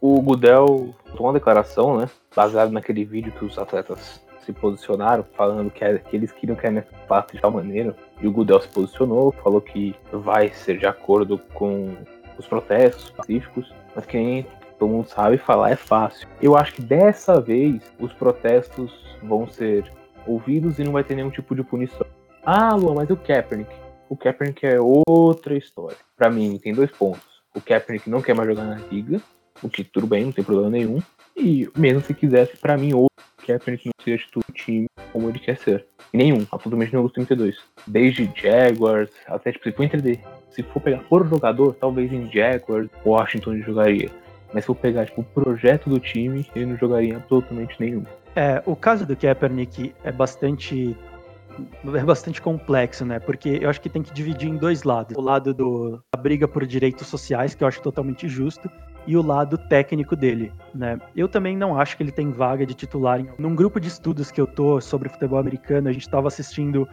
o Gudel tomou uma declaração, né? Baseado naquele vídeo que os atletas se posicionaram, falando que, que eles queriam que a NFL passe de tal maneira. E o Gudel se posicionou, falou que vai ser de acordo com os protestos pacíficos, mas quem todo mundo sabe falar é fácil. Eu acho que dessa vez os protestos vão ser ouvidos e não vai ter nenhum tipo de punição. Ah, Luan, mas o Kaepernick? O Kaepernick é outra história. Para mim, tem dois pontos. O Kaepernick não quer mais jogar na liga, o que tudo bem, não tem problema nenhum. E mesmo se quisesse, para mim, o Kaepernick não seria do time como ele quer ser. Nenhum, absolutamente nenhum dos 32. Desde Jaguars, até tipo, se for, entender, se for pegar por jogador, talvez em Jaguars, Washington ele jogaria. Mas se for pegar tipo, o projeto do time, ele não jogaria absolutamente nenhum. É, o caso do Kaepernick é bastante é bastante complexo, né? Porque eu acho que tem que dividir em dois lados. O lado do, da briga por direitos sociais, que eu acho totalmente justo, e o lado técnico dele, né? Eu também não acho que ele tem vaga de titular. Num grupo de estudos que eu tô sobre futebol americano, a gente estava assistindo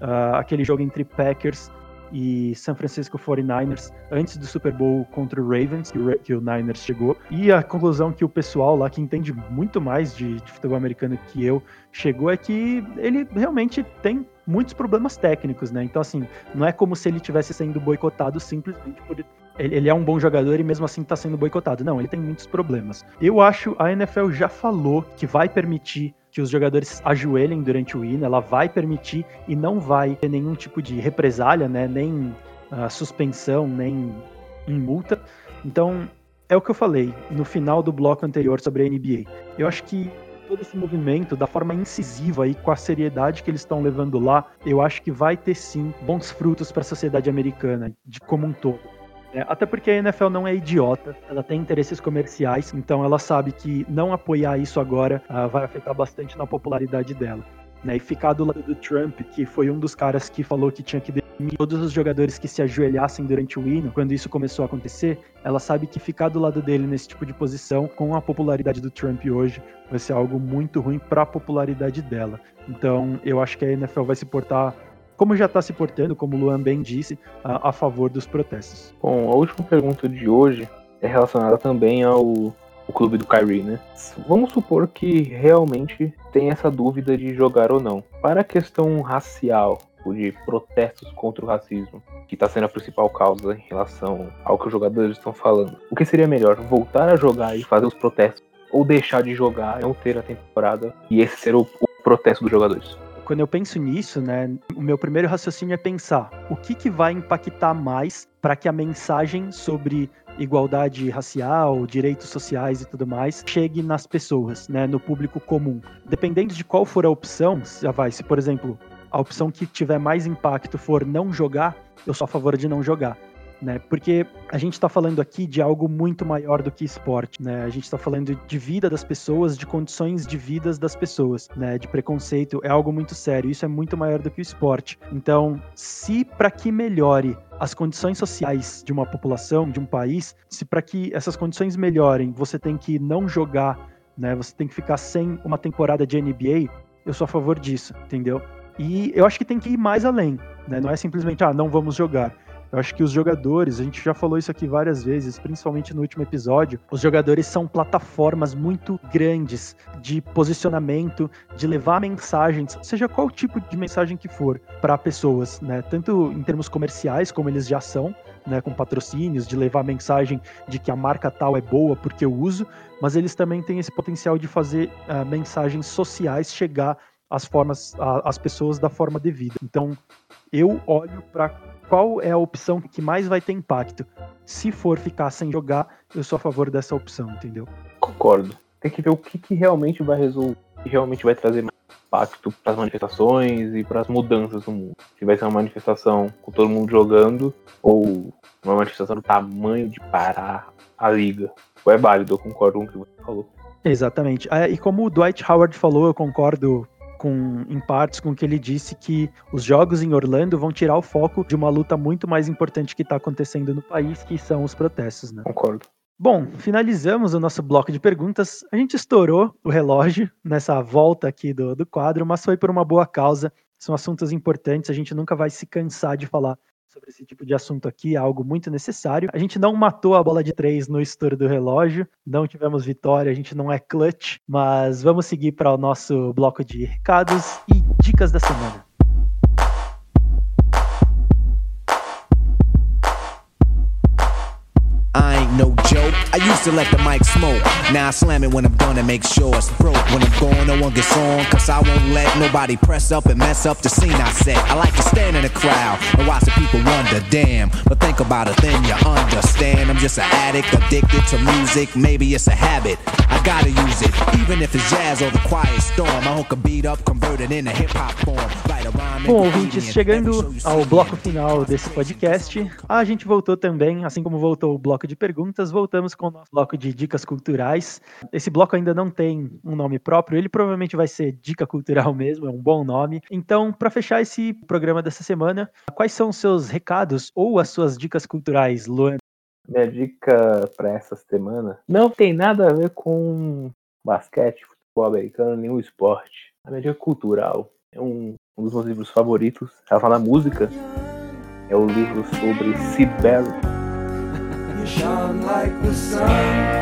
uh, aquele jogo entre Packers e San Francisco 49ers antes do Super Bowl contra o Ravens, que o, que o Niners chegou. E a conclusão que o pessoal lá, que entende muito mais de, de futebol americano que eu, chegou é que ele realmente tem muitos problemas técnicos, né? Então, assim, não é como se ele tivesse sendo boicotado simplesmente por. Ele, é um bom jogador e mesmo assim está sendo boicotado. Não, ele tem muitos problemas. Eu acho a NFL já falou que vai permitir que os jogadores ajoelhem durante o hino, ela vai permitir e não vai ter nenhum tipo de represália, né? Nem uh, suspensão, nem em multa. Então, é o que eu falei no final do bloco anterior sobre a NBA. Eu acho que todo esse movimento, da forma incisiva e com a seriedade que eles estão levando lá, eu acho que vai ter sim bons frutos para a sociedade americana, de como um todo. É, até porque a NFL não é idiota, ela tem interesses comerciais, então ela sabe que não apoiar isso agora uh, vai afetar bastante na popularidade dela. Né, e ficar do lado do Trump, que foi um dos caras que falou que tinha que demitir todos os jogadores que se ajoelhassem durante o hino, quando isso começou a acontecer, ela sabe que ficar do lado dele nesse tipo de posição, com a popularidade do Trump hoje, vai ser algo muito ruim para a popularidade dela. Então, eu acho que a NFL vai se portar como já está se portando, como o Luan bem disse, a, a, favor dos protestos. Bom, a última pergunta de hoje é relacionada também ao, clube do Kyrie, né? Vamos supor que realmente tem essa dúvida de jogar ou não. Para a questão racial, de protestos contra o racismo, que está sendo a principal causa em relação ao que os jogadores estão falando. O que seria melhor? Voltar a jogar e fazer os protestos ou deixar de jogar, não ter a temporada e esse ser o, o protesto dos jogadores? Quando eu penso nisso, né, o meu primeiro raciocínio é pensar o que, que vai impactar mais para que a mensagem sobre igualdade racial, direitos sociais e tudo mais chegue nas pessoas, né, no público comum. Dependendo de qual for a opção, já vai, se por exemplo a opção que tiver mais impacto for não jogar, eu sou a favor de não jogar né? Porque a gente está falando aqui de algo muito maior do que esporte, né? A gente está falando de vida das pessoas, de condições de vidas das pessoas, né? De preconceito é algo muito sério. Isso é muito maior do que o esporte. Então, se para que melhore as condições sociais de uma população, de um país, se para que essas condições melhorem, você tem que não jogar, né? Você tem que ficar sem uma temporada de NBA. Eu sou a favor disso, entendeu? E eu acho que tem que ir mais além, né? Não é simplesmente, ah, não vamos jogar. Eu acho que os jogadores, a gente já falou isso aqui várias vezes, principalmente no último episódio, os jogadores são plataformas muito grandes de posicionamento, de levar mensagens, seja qual tipo de mensagem que for, para pessoas, né? Tanto em termos comerciais, como eles já são, né, com patrocínios, de levar a mensagem de que a marca tal é boa porque eu uso, mas eles também têm esse potencial de fazer uh, mensagens sociais chegar às formas, às pessoas da forma devida. Então, eu olho para qual é a opção que mais vai ter impacto. Se for ficar sem jogar, eu sou a favor dessa opção, entendeu? Concordo. tem que ver o que, que realmente vai resolver, que realmente vai trazer mais impacto para as manifestações e para as mudanças no mundo. Se vai ser uma manifestação com todo mundo jogando ou uma manifestação do tamanho de parar a liga. Ou é válido, eu concordo com o que você falou. Exatamente. Ah, e como o Dwight Howard falou, eu concordo com, em partes com o que ele disse que os jogos em Orlando vão tirar o foco de uma luta muito mais importante que está acontecendo no país, que são os protestos, né? Concordo. Bom, finalizamos o nosso bloco de perguntas. A gente estourou o relógio nessa volta aqui do, do quadro, mas foi por uma boa causa. São assuntos importantes, a gente nunca vai se cansar de falar sobre esse tipo de assunto aqui, é algo muito necessário. A gente não matou a bola de três no estouro do relógio, não tivemos vitória, a gente não é clutch, mas vamos seguir para o nosso bloco de recados e dicas da semana. No joke. I used to let the mic smoke. Now I slam it when I'm done and make sure it's broke. When I'm gone, no one gets on. Cause I won't let nobody press up and mess up the scene I set. I like to stand in the crowd and watch the people wonder, damn. But think about it, then you understand. I'm just an addict, addicted to music. Maybe it's a habit. I gotta use it. Even if it's jazz or the quiet storm. I hook a beat up, convert it into hip hop form. Bom, ouvintes, chegando ao bloco final desse podcast, a gente voltou também, assim como voltou o bloco de perguntas, voltamos com o nosso bloco de dicas culturais. Esse bloco ainda não tem um nome próprio, ele provavelmente vai ser Dica Cultural mesmo, é um bom nome. Então, para fechar esse programa dessa semana, quais são os seus recados ou as suas dicas culturais, Luan? Minha dica para essa semana não tem nada a ver com basquete, futebol americano, nenhum esporte. A minha dica cultural é um, um dos meus livros favoritos. Ela fala música. É o livro sobre Sid Barrett. Diamond.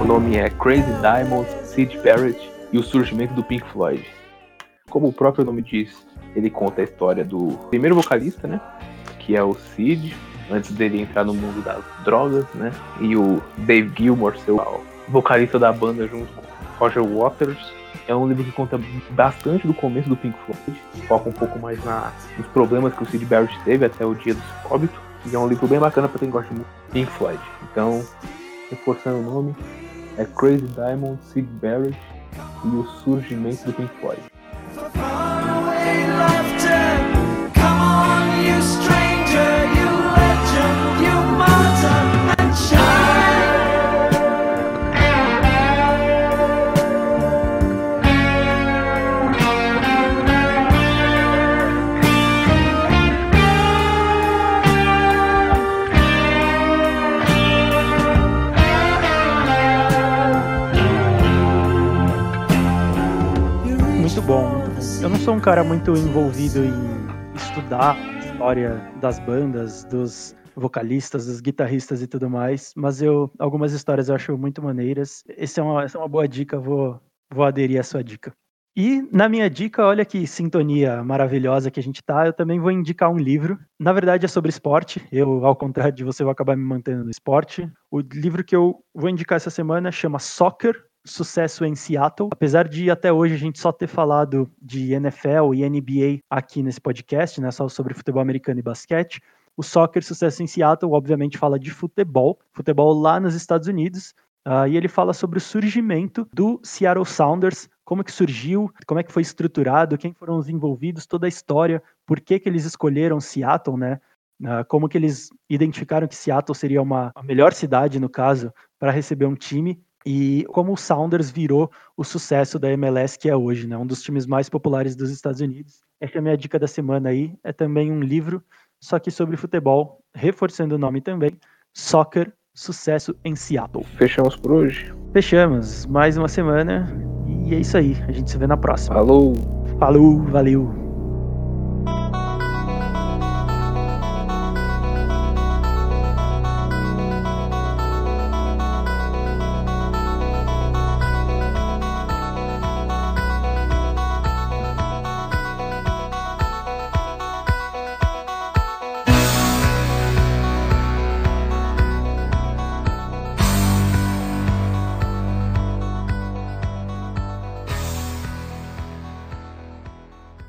O nome é Crazy Diamonds, Sid Barrett e o surgimento do Pink Floyd. Como o próprio nome diz, ele conta a história do primeiro vocalista, né? Que é o Sid, antes dele entrar no mundo das drogas, né? E o Dave Gilmour, seu vocalista da banda junto com Roger Waters. É um livro que conta bastante do começo do Pink Floyd, foca um pouco mais na, nos problemas que o Sid Barrett teve até o dia do seu óbito. E é um livro bem bacana para quem gosta de Pink Floyd. Então, reforçando o nome, é Crazy Diamond, Sid Barrett e o surgimento do Pink Floyd. Bom. Eu não sou um cara muito envolvido em estudar a história das bandas, dos vocalistas, dos guitarristas e tudo mais, mas eu algumas histórias eu acho muito maneiras. Esse é uma, essa é uma boa dica, vou, vou aderir à sua dica. E na minha dica, olha que sintonia maravilhosa que a gente tá, eu também vou indicar um livro. Na verdade é sobre esporte. Eu, ao contrário de você, vou acabar me mantendo no esporte. O livro que eu vou indicar essa semana chama Soccer, sucesso em Seattle. Apesar de até hoje a gente só ter falado de NFL e NBA aqui nesse podcast, né, só sobre futebol americano e basquete, o Soccer Sucesso em Seattle, obviamente, fala de futebol, futebol lá nos Estados Unidos, ah, e ele fala sobre o surgimento do Seattle Sounders, como que surgiu, como é que foi estruturado, quem foram os envolvidos, toda a história, por que que eles escolheram Seattle, né? Ah, como que eles identificaram que Seattle seria uma a melhor cidade, no caso, para receber um time, e como o Sounders virou o sucesso da MLS que é hoje, né? Um dos times mais populares dos Estados Unidos. Essa é a minha dica da semana aí. É também um livro, só que sobre futebol, reforçando o nome também, Soccer, sucesso em Seattle. Fechamos por hoje. Fechamos mais uma semana e é isso aí. A gente se vê na próxima. Falou! Falou, valeu.